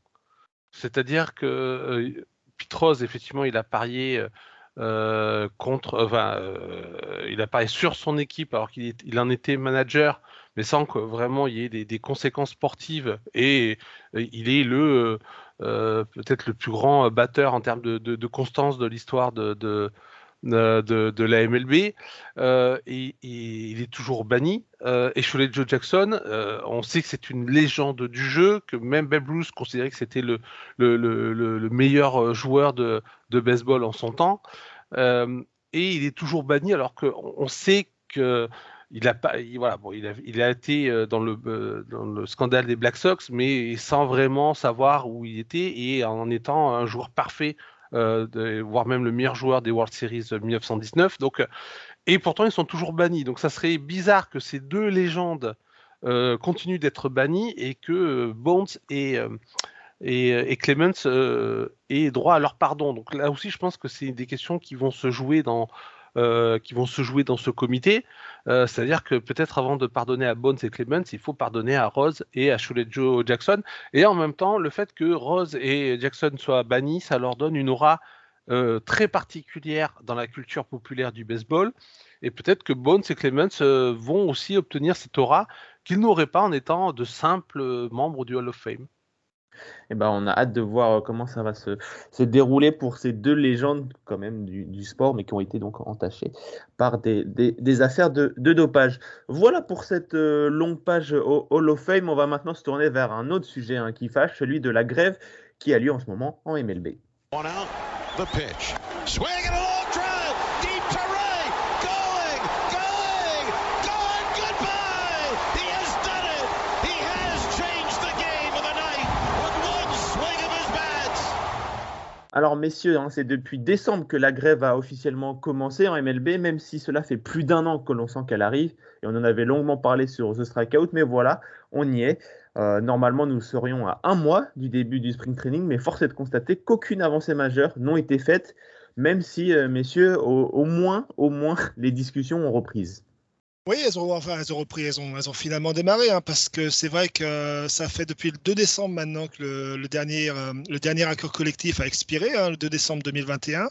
C'est-à-dire que Pete Rose, effectivement, il a parié euh, contre, enfin, euh, il apparaît sur son équipe alors qu'il il en était manager, mais sans que vraiment il y ait des, conséquences sportives. Et, il est le euh, peut-être le plus grand batteur en termes de, constance de l'histoire de, la MLB. et, il est toujours banni. et Cholet Joe Jackson, on sait que c'est une légende du jeu, que même Babe Ruth considérait que c'était le, le, le, meilleur joueur de, baseball en son temps. Euh, et il est toujours banni alors qu'on sait que il a pas, voilà, bon, il a, été euh, dans le, euh, dans le scandale des Black Sox, mais sans vraiment savoir où il était et en étant un joueur parfait, voire même le meilleur joueur des World Series 1919. Donc, et pourtant, ils sont toujours bannis. Donc, ça serait bizarre que ces deux légendes continuent d'être bannies et que Bonds et et, euh, et Clemens euh, ait droit à leur pardon. Donc là aussi, je pense que c'est des questions qui vont se jouer dans, euh, qui vont se jouer dans ce comité. Euh, c'est-à-dire que peut-être avant de pardonner à Bones et Clemens, il faut pardonner à Rose et à Joe Jackson. Et en même temps, le fait que Rose et Jackson soient bannis, ça leur donne une aura euh, très particulière dans la culture populaire du baseball. Et peut-être que Bones et Clemens vont aussi obtenir cette aura qu'ils n'auraient pas en étant de simples membres du Hall of Fame. Eh ben, on a hâte de voir euh, comment ça va se, dérouler pour ces deux légendes quand même du, sport, mais qui ont été donc entachées par des, affaires de, dopage. Voilà pour cette euh, longue page au Hall of Fame. On va maintenant se tourner vers un autre sujet hein, qui fâche, celui de la grève qui a lieu en ce moment en MLB. Alors messieurs, hein, c'est depuis décembre que la grève a officiellement commencé en MLB, même si cela fait plus d'un an que l'on sent qu'elle arrive, et on en avait longuement parlé sur The Strikeout, mais voilà, on y est. Euh, normalement, nous serions à un mois du début du spring training, mais force est de constater qu'aucune avancée majeure n'a été faite, même si, euh, messieurs, au, moins, au moins, [LAUGHS] les discussions ont repris. Oui, elles ont, repris, elles ont, finalement démarré, hein, parce que c'est vrai que ça fait depuis le 2 décembre maintenant que le, dernier, euh, le dernier accord collectif a expiré, hein, le 2 décembre 2021.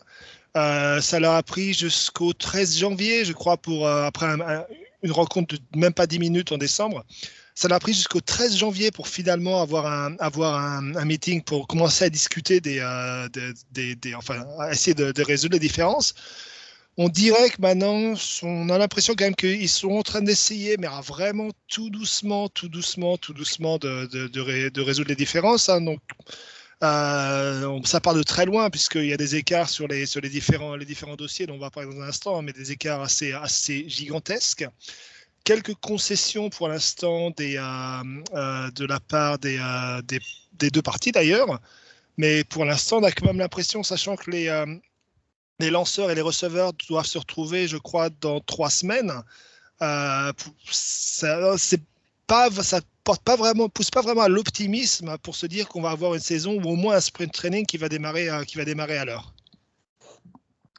Euh, ça leur a pris jusqu'au 13 janvier, je crois, pour euh, après une rencontre de même pas 10 minutes en décembre. Ça leur a pris jusqu'au 13 janvier pour finalement avoir un, meeting pour commencer à discuter des, des, enfin, essayer de résoudre les différences on dirait que maintenant, on a l'impression quand même qu'ils sont en train d'essayer, mais vraiment tout doucement, tout doucement, tout doucement de, de, résoudre les différences. Hein. Donc, euh, ça part de très loin puisqu'il y a des écarts sur les, sur les, différents, les différents dossiers dont on va parler dans un instant, hein, mais des écarts assez, assez gigantesques. Quelques concessions pour l'instant euh, euh, de la part des, des, deux parties d'ailleurs, mais pour l'instant on a quand même l'impression, sachant que les, les lanceurs et les receveurs doivent se retrouver, je crois, dans trois semaines. Euh, ça, c'est pas, ça porte pas vraiment, pousse pas vraiment à l'optimisme pour se dire qu'on va avoir une saison ou au moins un sprint training qui va démarrer, euh, qui va démarrer à l'heure.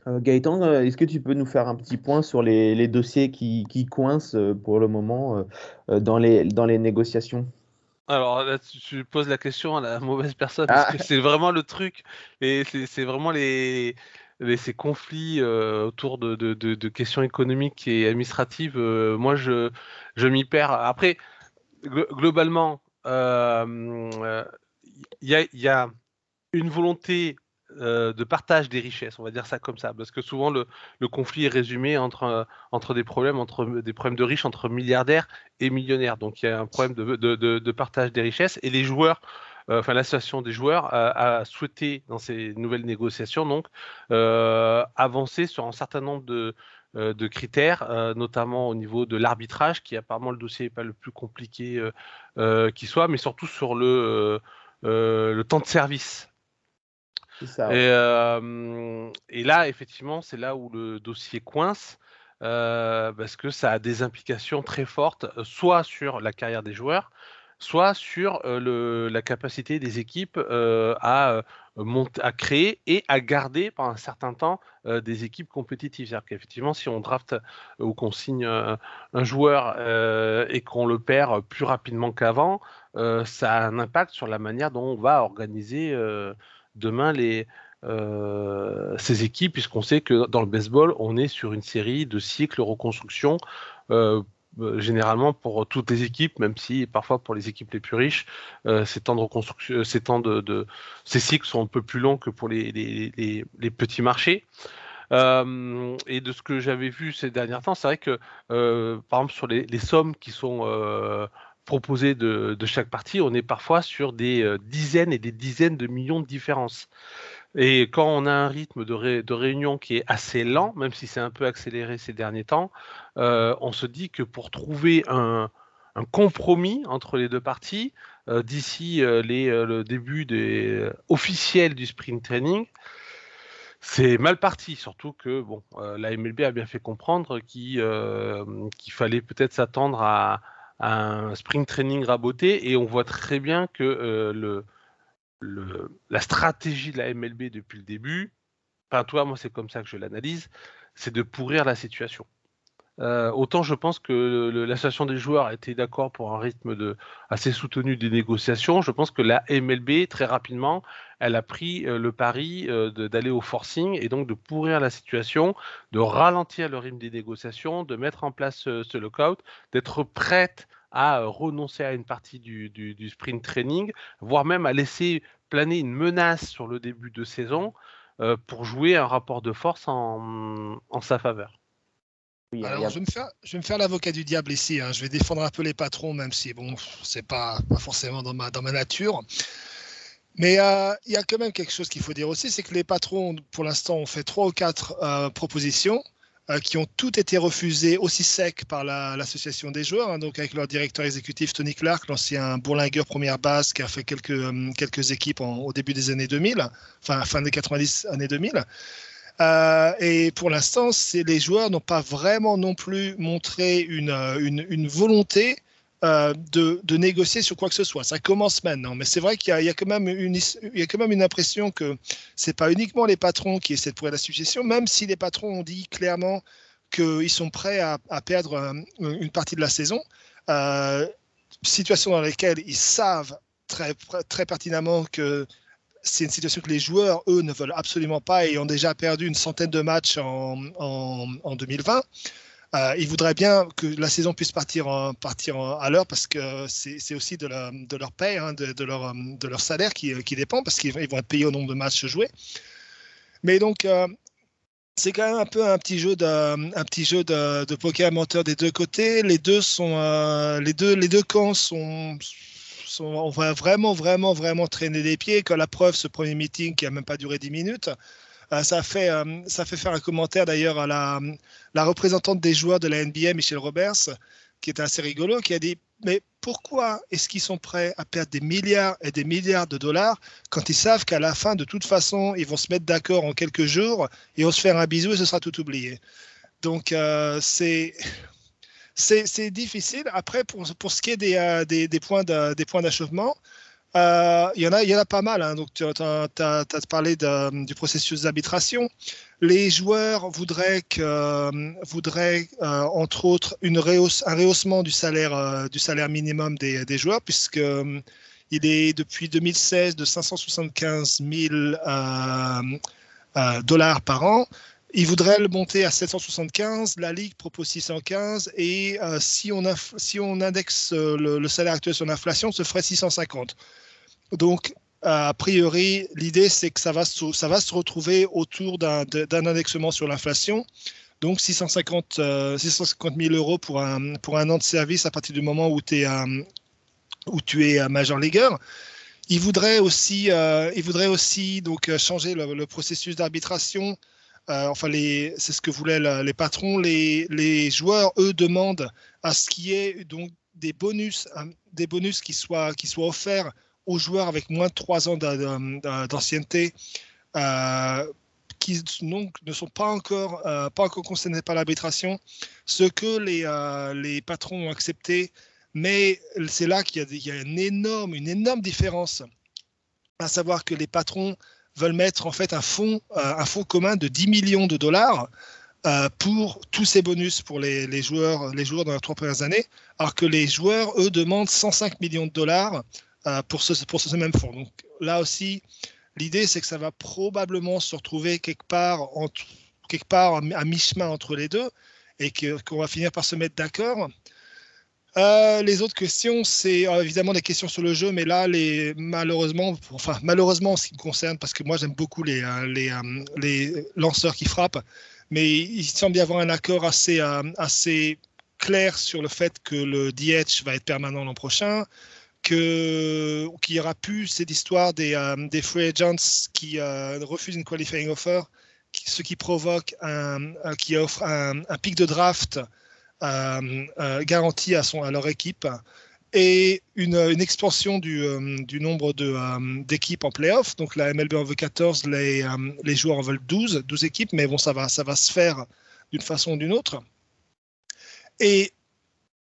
Euh, Gaëtan, est-ce que tu peux nous faire un petit point sur les, dossiers qui, coincent pour le moment dans, les, dans les négociations? Alors là, tu poses la question à la mauvaise personne parce ah. que c'est vraiment le truc et c'est vraiment les, ces conflits euh, autour de, questions économiques et administratives, euh, moi, je, m'y perds. Après, globalement, euh, il y a, une volonté de partage des richesses, on va dire ça comme ça, parce que souvent le, conflit est résumé entre, des problèmes entre des problèmes de riches entre milliardaires et millionnaires. Donc il y a un problème de, partage des richesses et les joueurs euh, enfin l'association des joueurs a, souhaité dans ces nouvelles négociations donc euh, avancer sur un certain nombre de, euh, critères, notamment au niveau de l'arbitrage, qui apparemment le dossier n'est pas le plus compliqué qui soit, mais surtout sur le, le temps de service. Ça, et, et, là, effectivement, c'est là où le dossier coince. parce que ça a des implications très fortes, soit sur la carrière des joueurs, soit sur le, la capacité des équipes à, monter, à créer et à garder pendant un certain temps des équipes compétitives. C'est-à-dire qu'effectivement, si on draft ou qu'on signe un, joueur et qu'on le perd plus rapidement qu'avant, ça a un impact sur la manière dont on va organiser demain ces équipes, puisqu'on sait que dans le baseball, on est sur une série de cycles reconstruction euh, généralement pour toutes les équipes, même si parfois pour les équipes les plus riches, euh, ces temps de euh, ces temps de, ces cycles sont un peu plus longs que pour les, les, petits marchés. et de ce que j'avais vu ces derniers temps, c'est vrai que, par exemple, sur les, sommes qui sont proposées de, de, chaque partie, on est parfois sur des dizaines et des dizaines de millions de différences. Et quand on a un rythme de, de réunion qui est assez lent, même si c'est un peu accéléré ces derniers temps, euh, on se dit que pour trouver un, compromis entre les deux parties, euh, d'ici euh, le début officiel du sprint training, c'est mal parti, surtout que bon, la MLB a bien fait comprendre qu'il fallait peut-être s'attendre à, un sprint training raboté, et on voit très bien que le, la stratégie de la MLB depuis le début, enfin toi, moi c'est comme ça que je l'analyse, c'est de pourrir la situation. Euh, autant je pense que l'association des joueurs a été d'accord pour un rythme de, assez soutenu des négociations. Je pense que la MLB, très rapidement, elle a pris euh, le pari euh, d'aller au forcing et donc de pourrir la situation, de ralentir le rythme des négociations, de mettre en place ce lockout, d'être prête à renoncer à une partie du, sprint training, voire même à laisser planer une menace sur le début de saison pour jouer un rapport de force en, sa faveur. Alors, je vais me faire, me faire l'avocat du diable ici. Hein. Je vais défendre un peu les patrons, même si bon, c'est pas, pas forcément dans ma, dans ma nature. Mais il y a quand même quelque chose qu'il faut dire aussi, c'est que les patrons, pour l'instant, ont fait trois ou quatre propositions. Euh, qui ont toutes été refusées aussi sec par l'association des joueurs, hein, donc avec leur directeur exécutif Tony Clark, l'ancien bourlingueur première base qui a fait quelques, euh, équipes au début des années 2000, enfin fin des 90 années 2000. Euh, et pour l'instant, les joueurs n'ont pas vraiment non plus montré une volonté euh, de, négocier sur quoi que ce soit. Ça commence maintenant, mais c'est vrai qu'il y, a quand même une, impression que c'est pas uniquement les patrons qui essaient de pourrir la situation, même si les patrons ont dit clairement qu'ils sont prêts à, perdre une partie de la saison. Euh, situation dans laquelle ils savent très, pertinemment que c'est une situation que les joueurs, eux, ne veulent absolument pas et ont déjà perdu une centaine de matchs en 2020. Euh, ils voudraient bien que la saison puisse partir, à l'heure parce que c'est aussi de, leur paie, hein, de, leur, salaire qui, dépend parce qu'ils vont être payés au nombre de matchs joués. Mais donc, euh, c'est quand même un peu un petit jeu de, un poker menteur des deux côtés. Les deux, euh, camps sont, on va vraiment, vraiment, vraiment traîner des pieds. Quand la preuve, ce premier meeting qui n'a même pas duré 10 minutes, ça, fait, euh, ça fait faire un commentaire d'ailleurs à la, représentante des joueurs de la NBA, Michelle Roberts, qui est assez rigolo, qui a dit mais pourquoi est-ce qu'ils sont prêts à perdre des milliards et des milliards de dollars quand ils savent qu'à la fin, de toute façon, ils vont se mettre d'accord en quelques jours et vont se faire un bisou et ce sera tout oublié. Donc, euh, c'est. C'est difficile. Après, pour, pour ce qui est des, des, points d'achèvement, euh, il, y en a, il y en a pas mal. Hein. Donc, tu as, parlé du processus d'arbitration. Les joueurs voudraient, voudraient euh, entre autres, un rehaussement du salaire, euh, du salaire minimum des, des joueurs, puisque il est depuis 2016 de 575 000 dollars par an. Ils voudraient le monter à 775, la Ligue propose 615 et si, on si on indexe le, le, salaire actuel sur l'inflation, ce ferait 650. Donc, a priori, l'idée, c'est que ça va, se, ça va se retrouver autour d'un indexement sur l'inflation. Donc 650, 650 000 euros pour un, pour un an de service à partir du moment où, es, où tu es major leagueur. Il voudrait aussi, il voudrait aussi donc, changer le processus d'arbitration euh, enfin, c'est ce que voulaient les patrons. Les, joueurs, eux, demandent à ce qu'il y ait donc des bonus, euh, des bonus qui soient, qui soient offerts aux joueurs avec moins de 3 ans d'ancienneté. Euh, qui donc, ne sont pas encore, pas encore concernés par l'arbitration, ce que les, les patrons ont accepté, mais c'est là qu'il y, y, a une énorme, une énorme différence, à savoir que les patrons veulent mettre en fait un fonds, euh, un fonds commun de 10 millions de dollars euh, pour tous ces bonus pour les, joueurs, les joueurs dans les trois premières années, alors que les joueurs, eux, demandent 105 millions de dollars euh, pour, ce, pour ce même fonds. Donc là aussi, l'idée, c'est que ça va probablement se retrouver quelque part, quelque part à mi-chemin entre les deux et qu'on va finir par se mettre d'accord. Euh, les autres questions, c'est euh, évidemment des questions sur le jeu, mais là, malheureusement, enfin malheureusement en ce qui me concerne, parce que moi j'aime beaucoup les, euh, lanceurs qui frappent, mais il semble y avoir un accord assez, clair sur le fait que le DH va être permanent l'an prochain, qu'il y aura plus cette histoire des, free agents qui refusent une qualifying offer, ce qui provoque un, qui offre un, pic de draft garantie à, son, à leur équipe et une, une expansion du, euh, du nombre d'équipes en playoff. Donc la MLB en veut 14, les, les joueurs en veulent 12, 12 équipes, mais bon, ça va, ça va se faire d'une façon ou d'une autre. Et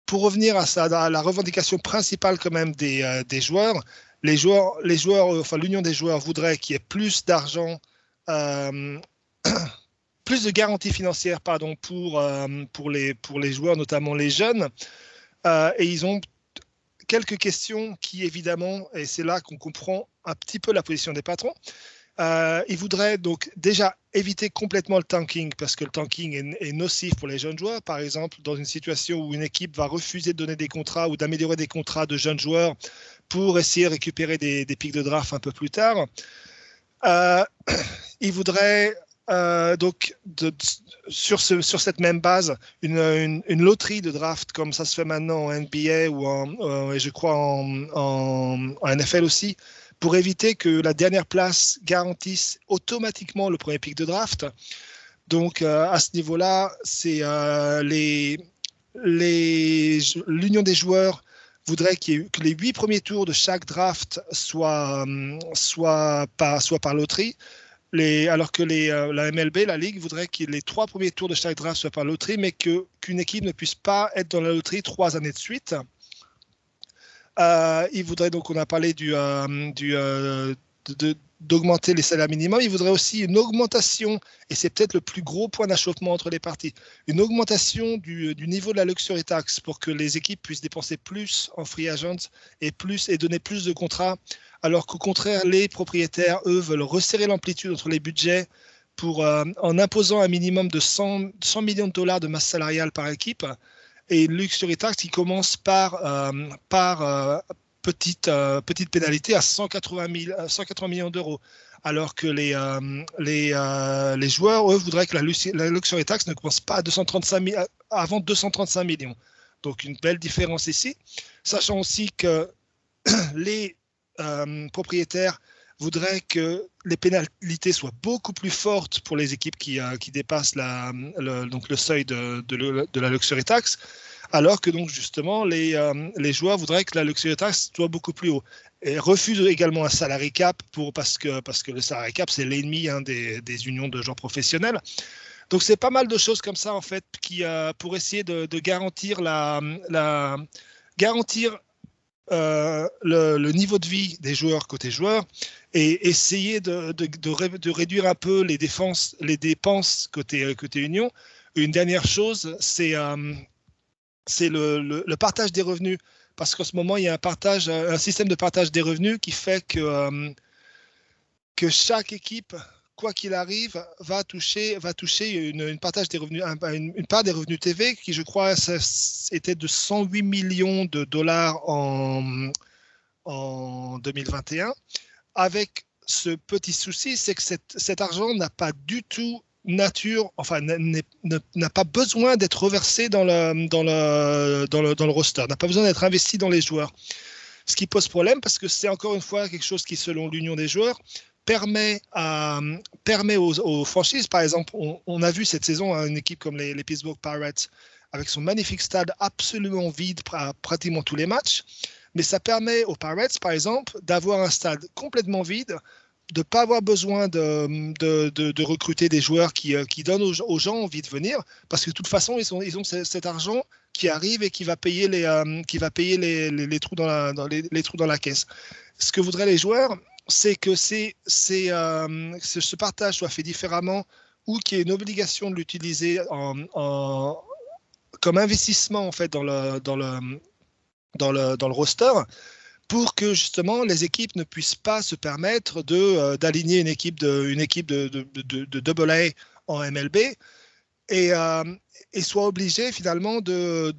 pour revenir à, ça, à la revendication principale quand même des, des joueurs, les joueurs, les joueurs, enfin l'union des joueurs voudrait qu'il y ait plus d'argent [CLEARS THROAT] plus de garanties financières pardon, pour, euh, pour, les, pour les joueurs, notamment les jeunes. Euh, et ils ont quelques questions qui, évidemment, et c'est là qu'on comprend un petit peu la position des patrons, euh, ils voudraient donc déjà éviter complètement le tanking parce que le tanking est, nocif pour les jeunes joueurs. Par exemple, dans une situation où une équipe va refuser de donner des contrats ou d'améliorer des contrats de jeunes joueurs pour essayer de récupérer des, pics de draft un peu plus tard. [CLEARS THROAT] Ils voudraient euh, donc, sur, ce, sur cette même base, une, loterie de draft comme ça se fait maintenant en NBA ou euh, et je crois en, NFL aussi, pour éviter que la dernière place garantisse automatiquement le premier pick de draft. Donc, euh, à ce niveau-là, l'union des joueurs voudrait que les huit premiers tours de chaque draft soient par loterie alors que euh, la MLB, la Ligue, voudrait que les trois premiers tours de chaque draft soient par loterie, mais qu'une équipe ne puisse pas être dans la loterie trois années de suite. Euh, il voudrait donc, on a parlé du, euh, d'augmenter les salaires minimums. Il voudrait aussi une augmentation, et c'est peut-être le plus gros point d'achoppement entre les parties, une augmentation du, niveau de la luxury tax pour que les équipes puissent dépenser plus en free agents et, plus, et donner plus de contrats alors qu'au contraire, les propriétaires, eux, veulent resserrer l'amplitude entre les budgets pour, euh, en imposant un minimum de 100, 100, millions de dollars de masse salariale par équipe et luxury tax qui commence par, euh, par euh, petite, petite pénalité à 180, 180 millions d'euros. Alors que les, les, les joueurs, eux, voudraient que la, la, luxury tax ne commence pas à 235 avant 235 millions. Donc une belle différence ici. Sachant aussi que [CLEARS THROAT] les euh, propriétaires voudraient que les pénalités soient beaucoup plus fortes pour les équipes qui, euh, qui dépassent le, donc le seuil de, de, la luxury tax, alors que donc justement les, euh, les joueurs voudraient que la luxury tax soit beaucoup plus haut. Et refusent également un salary cap pour, parce, que, parce que le salary cap, c'est l'ennemi hein, des, des, unions de gens professionnels. Donc c'est pas mal de choses comme ça en fait qui pour essayer de, de garantir la, la garantir euh, le, niveau de vie des joueurs côté joueurs et essayer de, de, réduire un peu les, défenses, les dépenses côté, côté Union. Une dernière chose, c'est euh, le, partage des revenus. Parce qu'en ce moment, il y a un, partage, un système de partage des revenus qui fait que, euh, que chaque équipe quoi qu'il arrive, va toucher, va toucher une, partage des revenus, une, part des revenus TV qui, je crois, était de 108 millions de dollars en, en 2021. avec ce petit souci, c'est que cet argent n'a pas du tout nature, enfin, n'a pas besoin d'être reversé dans le, dans le, dans le roster, n'a pas besoin d'être investi dans les joueurs. Ce qui pose problème parce que c'est encore une fois quelque chose qui, selon l'union des joueurs, permet, à, permet aux, franchises, par exemple, on, a vu cette saison une équipe comme les, Pittsburgh Pirates avec son magnifique stade absolument vide à pratiquement tous les matchs, mais ça permet aux Pirates, par exemple, d'avoir un stade complètement vide de ne pas avoir besoin de, recruter des joueurs qui, euh, donnent aux, gens envie de venir, parce que de toute façon, ils, ont, cet argent qui arrive et qui va payer les, trous dans la caisse. Ce que voudraient les joueurs, c'est que c'est, c'est, euh, ce partage soit fait différemment ou qu'il y ait une obligation de l'utiliser en, comme investissement en fait dans le, dans le, dans le, dans le roster pour que justement les équipes ne puissent pas se permettre de euh, d'aligner une équipe de une de, de, de, double A en MLB et, euh, et soient obligés finalement de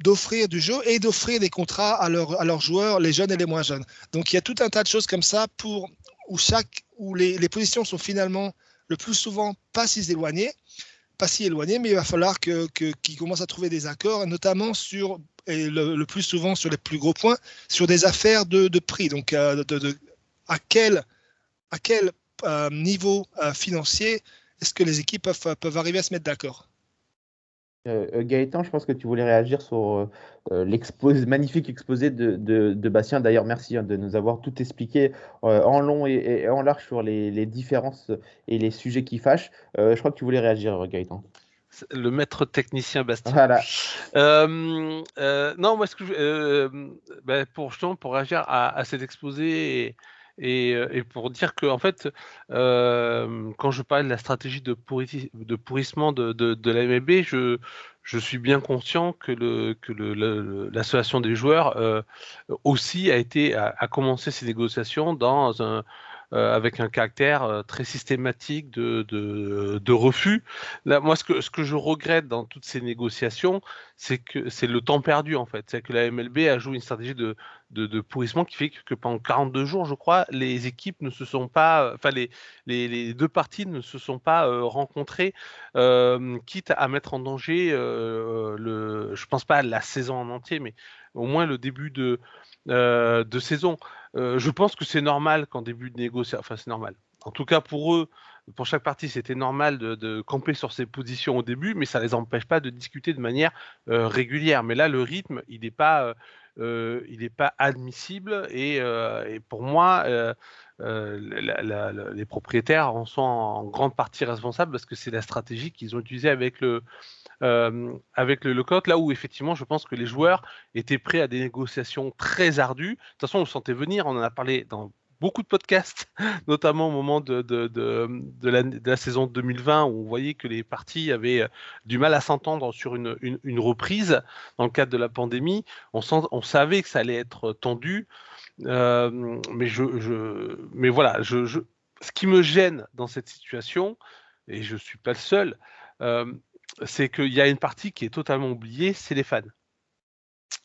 d'offrir du jeu et d'offrir des contrats à, à leurs joueurs, les jeunes et les moins jeunes. Donc il y a tout un tas de choses comme ça pour où chaque où les, les positions sont finalement le plus souvent pas si éloignées, pas si éloignées, mais il va falloir que qu'ils commencent à trouver des accords, notamment sur et le, plus souvent sur les plus gros points, sur des affaires de, prix. Donc, euh, de, à quel, à quel euh, niveau euh, financier est-ce que les équipes peuvent, peuvent arriver à se mettre d'accord? Gaëtan, je pense que tu voulais réagir sur [LAUGHS] magnifique exposé de, de, Bastien. D'ailleurs, merci hein, de nous avoir tout expliqué en long et, en large sur les, les, différences et les sujets qui fâchent. je crois que tu voulais réagir, Gaëtan le maître technicien Bastien. Voilà. Euh, euh, non, moi, ce que je, euh, ben, pour justement pour réagir à, cet exposé et, et, pour dire que en fait, quand je parle de la stratégie de, de pourrissement de, de, de la MLB, je, je suis bien conscient que, le, que l'association des joueurs aussi a été a commencé ces négociations dans un euh, avec un caractère euh, très systématique de, de, refus. Là, moi, ce que, ce que je regrette dans toutes ces négociations, c'est que c'est le temps perdu en fait. C'est que la MLB a joué une stratégie de, de, pourrissement qui fait que, pendant 42 jours, je crois, les équipes ne se sont pas, enfin les, les, deux parties ne se sont pas euh, rencontrées, quitte à mettre en danger le, je pense pas la saison en entier, mais au moins le début de, de saison. Euh, je pense que c'est normal qu'en début de négociation, enfin c'est normal. En tout cas pour eux, pour chaque partie, c'était normal de, camper sur ses positions au début, mais ça ne les empêche pas de discuter de manière euh, régulière. Mais là, le rythme, il n'est pas, euh, il pas admissible et, pour moi, les propriétaires en sont en grande partie responsables parce que c'est la stratégie qu'ils ont utilisée avec le, euh, avec le là où effectivement je pense que les joueurs étaient prêts à des négociations très ardues. De toute façon, on le sentait venir, on en a parlé dans beaucoup de podcasts, [LAUGHS] notamment au moment de, de, de, la, saison 2020, où on voyait que les parties avaient euh, du mal à s'entendre sur une, reprise dans le cadre de la pandémie. On, savait que ça allait être tendu. Euh, mais, je, mais voilà, je, ce qui me gêne dans cette situation, et je ne suis pas le seul, euh, c'est qu'il y a une partie qui est totalement oubliée, c'est les fans.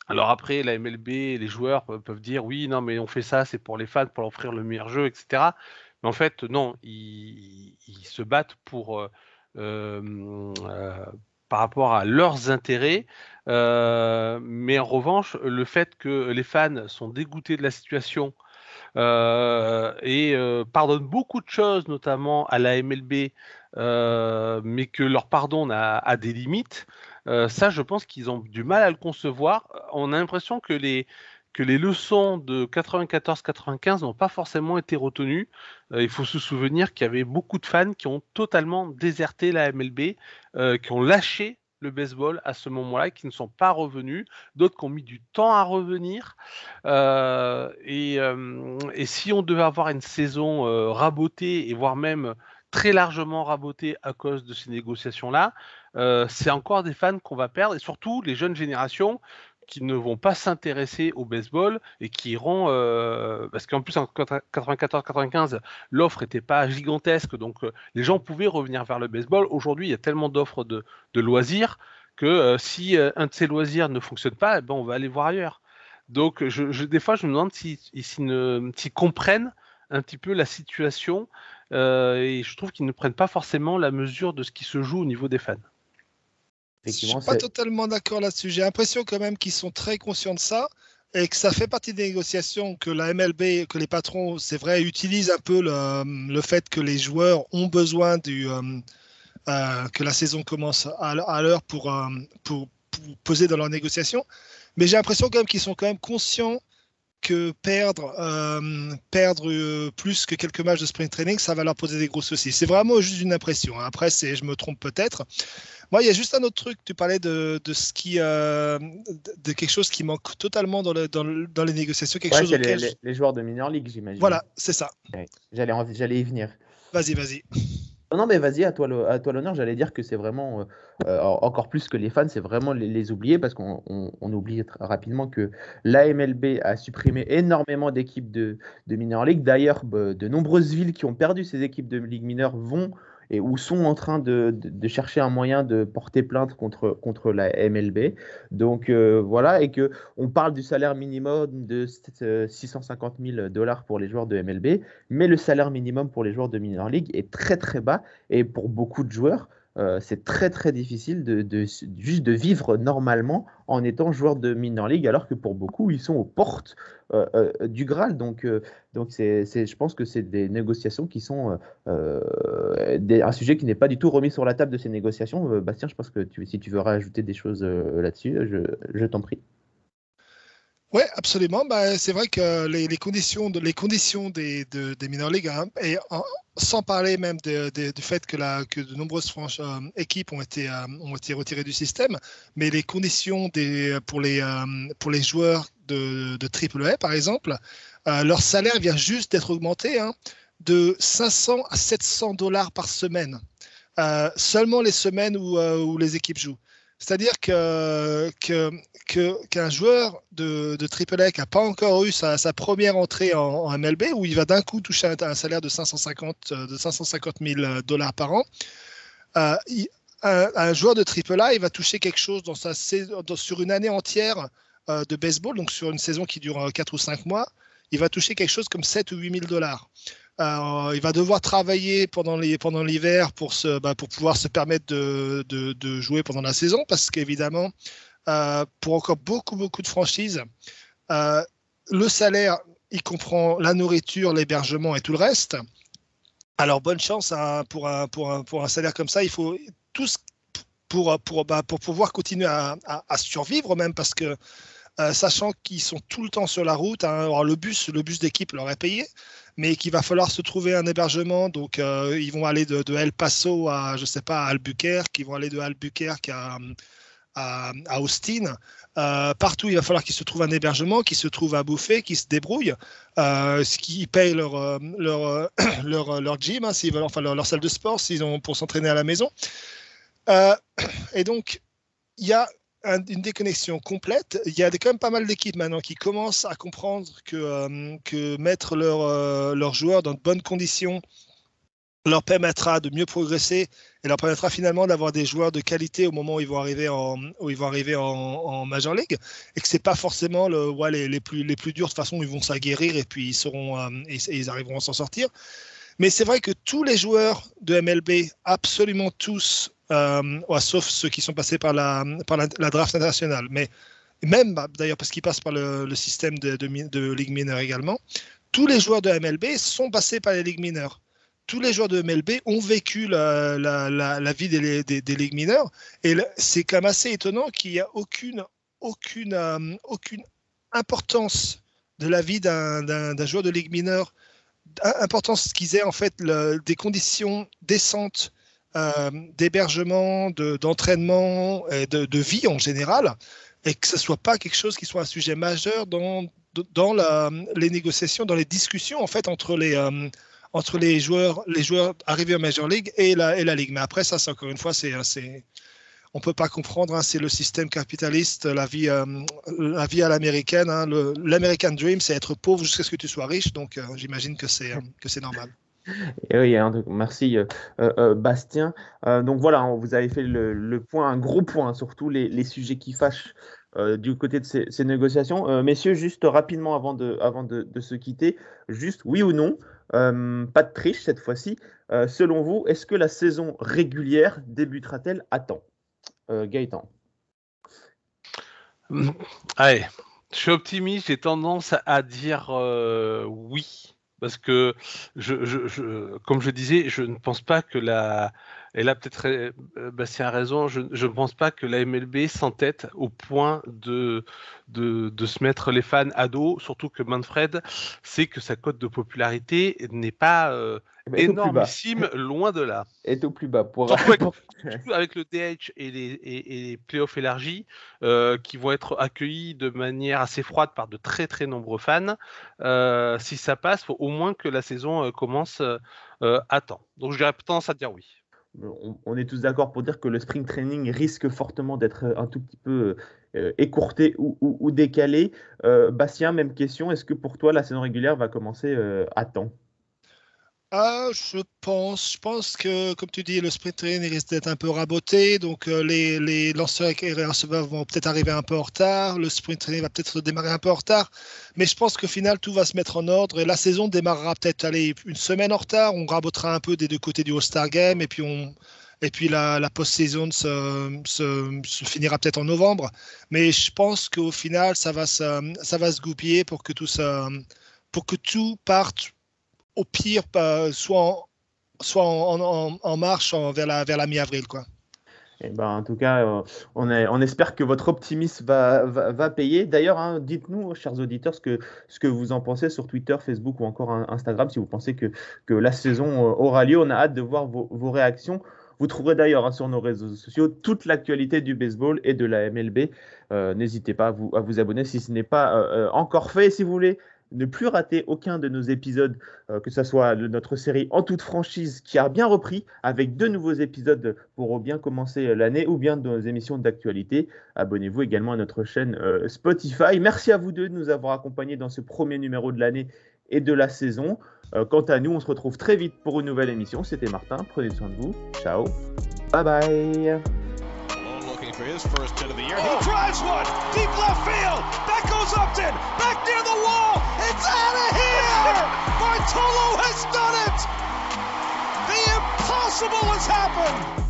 Alors après, la MLB, les joueurs peuvent dire oui, non, mais on fait ça, c'est pour les fans, pour leur offrir le meilleur jeu, etc. Mais en fait, non, ils, se battent pour euh, euh, par rapport à leurs intérêts. Euh, mais en revanche, le fait que les fans sont dégoûtés de la situation et pardonnent beaucoup de choses, notamment à la MLB, mais que leur pardon a, des limites, euh, ça, je pense qu'ils ont du mal à le concevoir. On a l'impression que les, que les leçons de 94-95 n'ont pas forcément été retenues. Euh, il faut se souvenir qu'il y avait beaucoup de fans qui ont totalement déserté la MLB, qui ont lâché le baseball à ce moment-là, qui ne sont pas revenus, d'autres qui ont mis du temps à revenir. et, si on devait avoir une saison rabotée et voire même très largement raboté à cause de ces négociations-là. Euh, c'est encore des fans qu'on va perdre, et surtout les jeunes générations qui ne vont pas s'intéresser au baseball et qui iront euh, parce qu'en plus en 94-95 l'offre n'était pas gigantesque donc euh, les gens pouvaient revenir vers le baseball aujourd'hui il y a tellement d'offres de, loisirs que si un de ces loisirs ne fonctionne pas eh ben, on va aller voir ailleurs donc je, des fois je me demande s'ils si, comprennent un petit peu la situation et je trouve qu'ils ne prennent pas forcément la mesure de ce qui se joue au niveau des fans. Je ne suis pas totalement d'accord là-dessus. J'ai l'impression quand même qu'ils sont très conscients de ça et que ça fait partie des négociations que la MLB, que les patrons, c'est vrai, utilisent un peu le, fait que les joueurs ont besoin du, euh, euh, que la saison commence à, l'heure pour, euh, pour, pour, peser dans leurs négociations. Mais j'ai l'impression quand même qu'ils sont quand même conscients que perdre, perdre plus que quelques matchs de sprint training, ça va leur poser des gros soucis. C'est vraiment juste une impression. Hein. Après, je me trompe peut-être. Moi, il y a juste un autre truc. Tu parlais de, de ce qui, euh, de quelque chose qui manque totalement dans, le, dans, dans les négociations. Quelque chose les, les, joueurs de minor league, j'imagine. Voilà, c'est ça. J'allais, j'allais y venir. Vas-y, vas-y. Non, mais vas-y, à toi, l'honneur. J'allais dire que c'est vraiment, euh, euh, encore plus que les fans, c'est vraiment les, oublier parce qu'on on, oublie rapidement que l'AMLB a supprimé énormément d'équipes de, de minor league. D'ailleurs, bah, de nombreuses villes qui ont perdu ces équipes de ligue mineure vont et ou sont en train de, chercher un moyen de porter plainte contre, contre la MLB. Donc euh, voilà, et que on parle du salaire minimum de 650 000 dollars pour les joueurs de MLB, mais le salaire minimum pour les joueurs de Minor League est très très bas et pour beaucoup de joueurs, euh, c'est très très difficile de, juste de vivre normalement en étant joueur de minor league, alors que pour beaucoup ils sont aux portes euh, euh, du Graal. Donc, donc c'est, je pense que c'est des négociations qui sont un sujet qui n'est pas du tout remis sur la table de ces négociations. Bastien, je pense que si tu veux rajouter des choses là-dessus, je t'en prie. Oui, absolument. Bah, c'est vrai que les, conditions, les conditions des, de, des minor leagues, hein, et sans parler même du fait que, la, que de nombreuses euh, équipes ont été, euh, ont été retirées du système, mais les conditions des, pour, les, euh, pour les joueurs de, de AAA, par exemple, leur salaire vient juste d'être augmenté hein, de 500 à 700 dollars par semaine. seulement les semaines où, où les équipes jouent. C'est-à-dire qu'un joueur de, de AAA qui n'a pas encore eu sa, première entrée en, MLB, où il va d'un coup toucher un, salaire de 550, de 550 000 dollars par an, euh, un, joueur de AAA, il va toucher quelque chose sur une année entière euh, de baseball, donc sur une saison qui dure 4 ou 5 mois, il va toucher quelque chose comme 7 ou 8 000 dollars. Euh, il va devoir travailler pendant l'hiver bah, pour pouvoir se permettre de, jouer pendant la saison parce qu'évidemment, euh, pour encore beaucoup, beaucoup de franchises, euh, le salaire, il comprend la nourriture, l'hébergement et tout le reste. Alors, bonne chance hein, pour, un, salaire comme ça. Il faut tout bah, pour pouvoir continuer à, survivre même parce que sachant qu'ils sont tout le temps sur la route. Hein, le bus, le bus d'équipe leur est payé, mais qu'il va falloir se trouver un hébergement. Donc, euh, ils vont aller de, El Paso à, je sais pas, à Albuquerque, ils vont aller de Albuquerque à, Austin. Euh, partout, il va falloir qu'ils se trouvent un hébergement, qu'ils se trouvent à bouffer, qu'ils se débrouillent, euh, ce qui payent leur, euh, leur, [COUGHS] leur, leur, gym, hein, s'ils veulent, enfin leur, salle de sport, s'ils ont pour s'entraîner à la maison. [COUGHS] et donc, il y a une déconnexion complète. Il y a quand même pas mal d'équipes maintenant qui commencent à comprendre que, euh, que mettre euh, leurs joueurs dans de bonnes conditions leur permettra de mieux progresser et leur permettra finalement d'avoir des joueurs de qualité au moment où ils vont arriver en, où ils vont arriver en, Major League et que c'est pas forcément le, ouais, les, les, plus, les plus durs. De toute façon, ils vont s'aguerrir et puis ils, seront, euh, ils arriveront à s'en sortir. Mais c'est vrai que tous les joueurs de MLB, absolument tous, euh, sauf ceux qui sont passés par la, par la, draft internationale. Mais même, bah, d'ailleurs, parce qu'ils passent par le, système de, de, Ligue mineure également, tous les joueurs de MLB sont passés par les ligues mineures. Tous les joueurs de MLB ont vécu la, la, vie des, des, ligues mineures. Et c'est quand même assez étonnant qu'il n'y a aucune, aucune, euh, aucune importance de la vie d'un joueur de ligue mineure, importance qu'ils aient en fait des conditions décentes euh, d'hébergement, d'entraînement et de, vie en général, et que ce soit pas quelque chose qui soit un sujet majeur dans, dans les négociations, dans les discussions en fait entre les, euh, entre les joueurs, les joueurs arrivés en Major League et la, et la Ligue. Mais après, ça, encore une fois, c'est on peut pas comprendre, hein, c'est le système capitaliste, la vie, euh, la vie à l'américaine. Hein, L'American Dream, c'est être pauvre jusqu'à ce que tu sois riche, donc j'imagine que c'est que c'est normal. Et oui, merci euh, euh, euh, Bastien. donc voilà, vous avez fait le, point, un gros point, surtout les, les sujets qui fâchent du côté de ces, négociations. messieurs, juste rapidement avant, de, de, se quitter, juste oui ou non, pas de triche cette fois-ci. Selon vous, est-ce que la saison régulière débutera-t-elle à temps? Gaëtan Allez, je suis optimiste, j'ai tendance à dire oui. Parce que, je, comme je disais, je ne pense pas que la, et là, peut-être euh, Bastien a raison, je ne pense pas que la MLB s'entête au point de, de, se mettre les fans à dos, surtout que Manfred sait que sa cote de popularité n'est pas euh, énormissime, loin de là. Est au plus bas. Pour... avec, le DH et les, et, les playoffs élargis, euh, qui vont être accueillis de manière assez froide par de très très nombreux fans, si ça passe, il faut au moins que la saison commence à temps. Donc j'aurais tendance à dire oui on, est tous d'accord pour dire que le spring training risque fortement d'être un tout petit peu euh, écourté ou, décalé. Euh, Bastien, même question. Est-ce que pour toi, la saison régulière va commencer euh, à temps? Ah, je pense, je pense que, comme tu dis, le sprint training risque d'être un peu raboté. Donc, euh, les, lanceurs et les receveurs vont peut-être arriver un peu en retard. Le sprint training va peut-être démarrer un peu en retard. Mais je pense qu'au final, tout va se mettre en ordre et la saison démarrera peut-être une semaine en retard. On rabotera un peu des deux côtés du All-Star Game et puis. Et puis la, post-saison se, se, finira peut-être en novembre. Mais je pense qu'au final, ça va, se, ça va se goupiller pour que tout, ça, pour que tout parte au pire, soit en, marche vers la, mi-avril. Eh ben, en tout cas, euh, on, espère que votre optimisme va, payer. D'ailleurs, hein, dites-nous, chers auditeurs, ce que, vous en pensez sur Twitter, Facebook ou encore Instagram, si vous pensez que, la saison euh, aura lieu. On a hâte de voir vos, réactions. Vous trouverez d'ailleurs hein, sur nos réseaux sociaux toute l'actualité du baseball et de la MLB. Euh, n'hésitez pas à vous, abonner si ce n'est pas encore fait. Si vous voulez ne plus rater aucun de nos épisodes, euh, que ce soit de notre série En toute franchise qui a bien repris avec deux nouveaux épisodes pour bien commencer l'année ou bien de nos émissions d'actualité. Abonnez-vous également à notre chaîne euh, Spotify. Merci à vous deux de nous avoir accompagnés dans ce premier numéro de l'année et de la saison. Euh, quant à nous, on se retrouve très vite pour une nouvelle émission. C'était Martin, prenez soin de vous. Ciao. Bye bye. For his first hit of the year. Oh. He drives one deep left field. That goes Upton back near the wall. It's out of here. Bartolo has done it. The impossible has happened.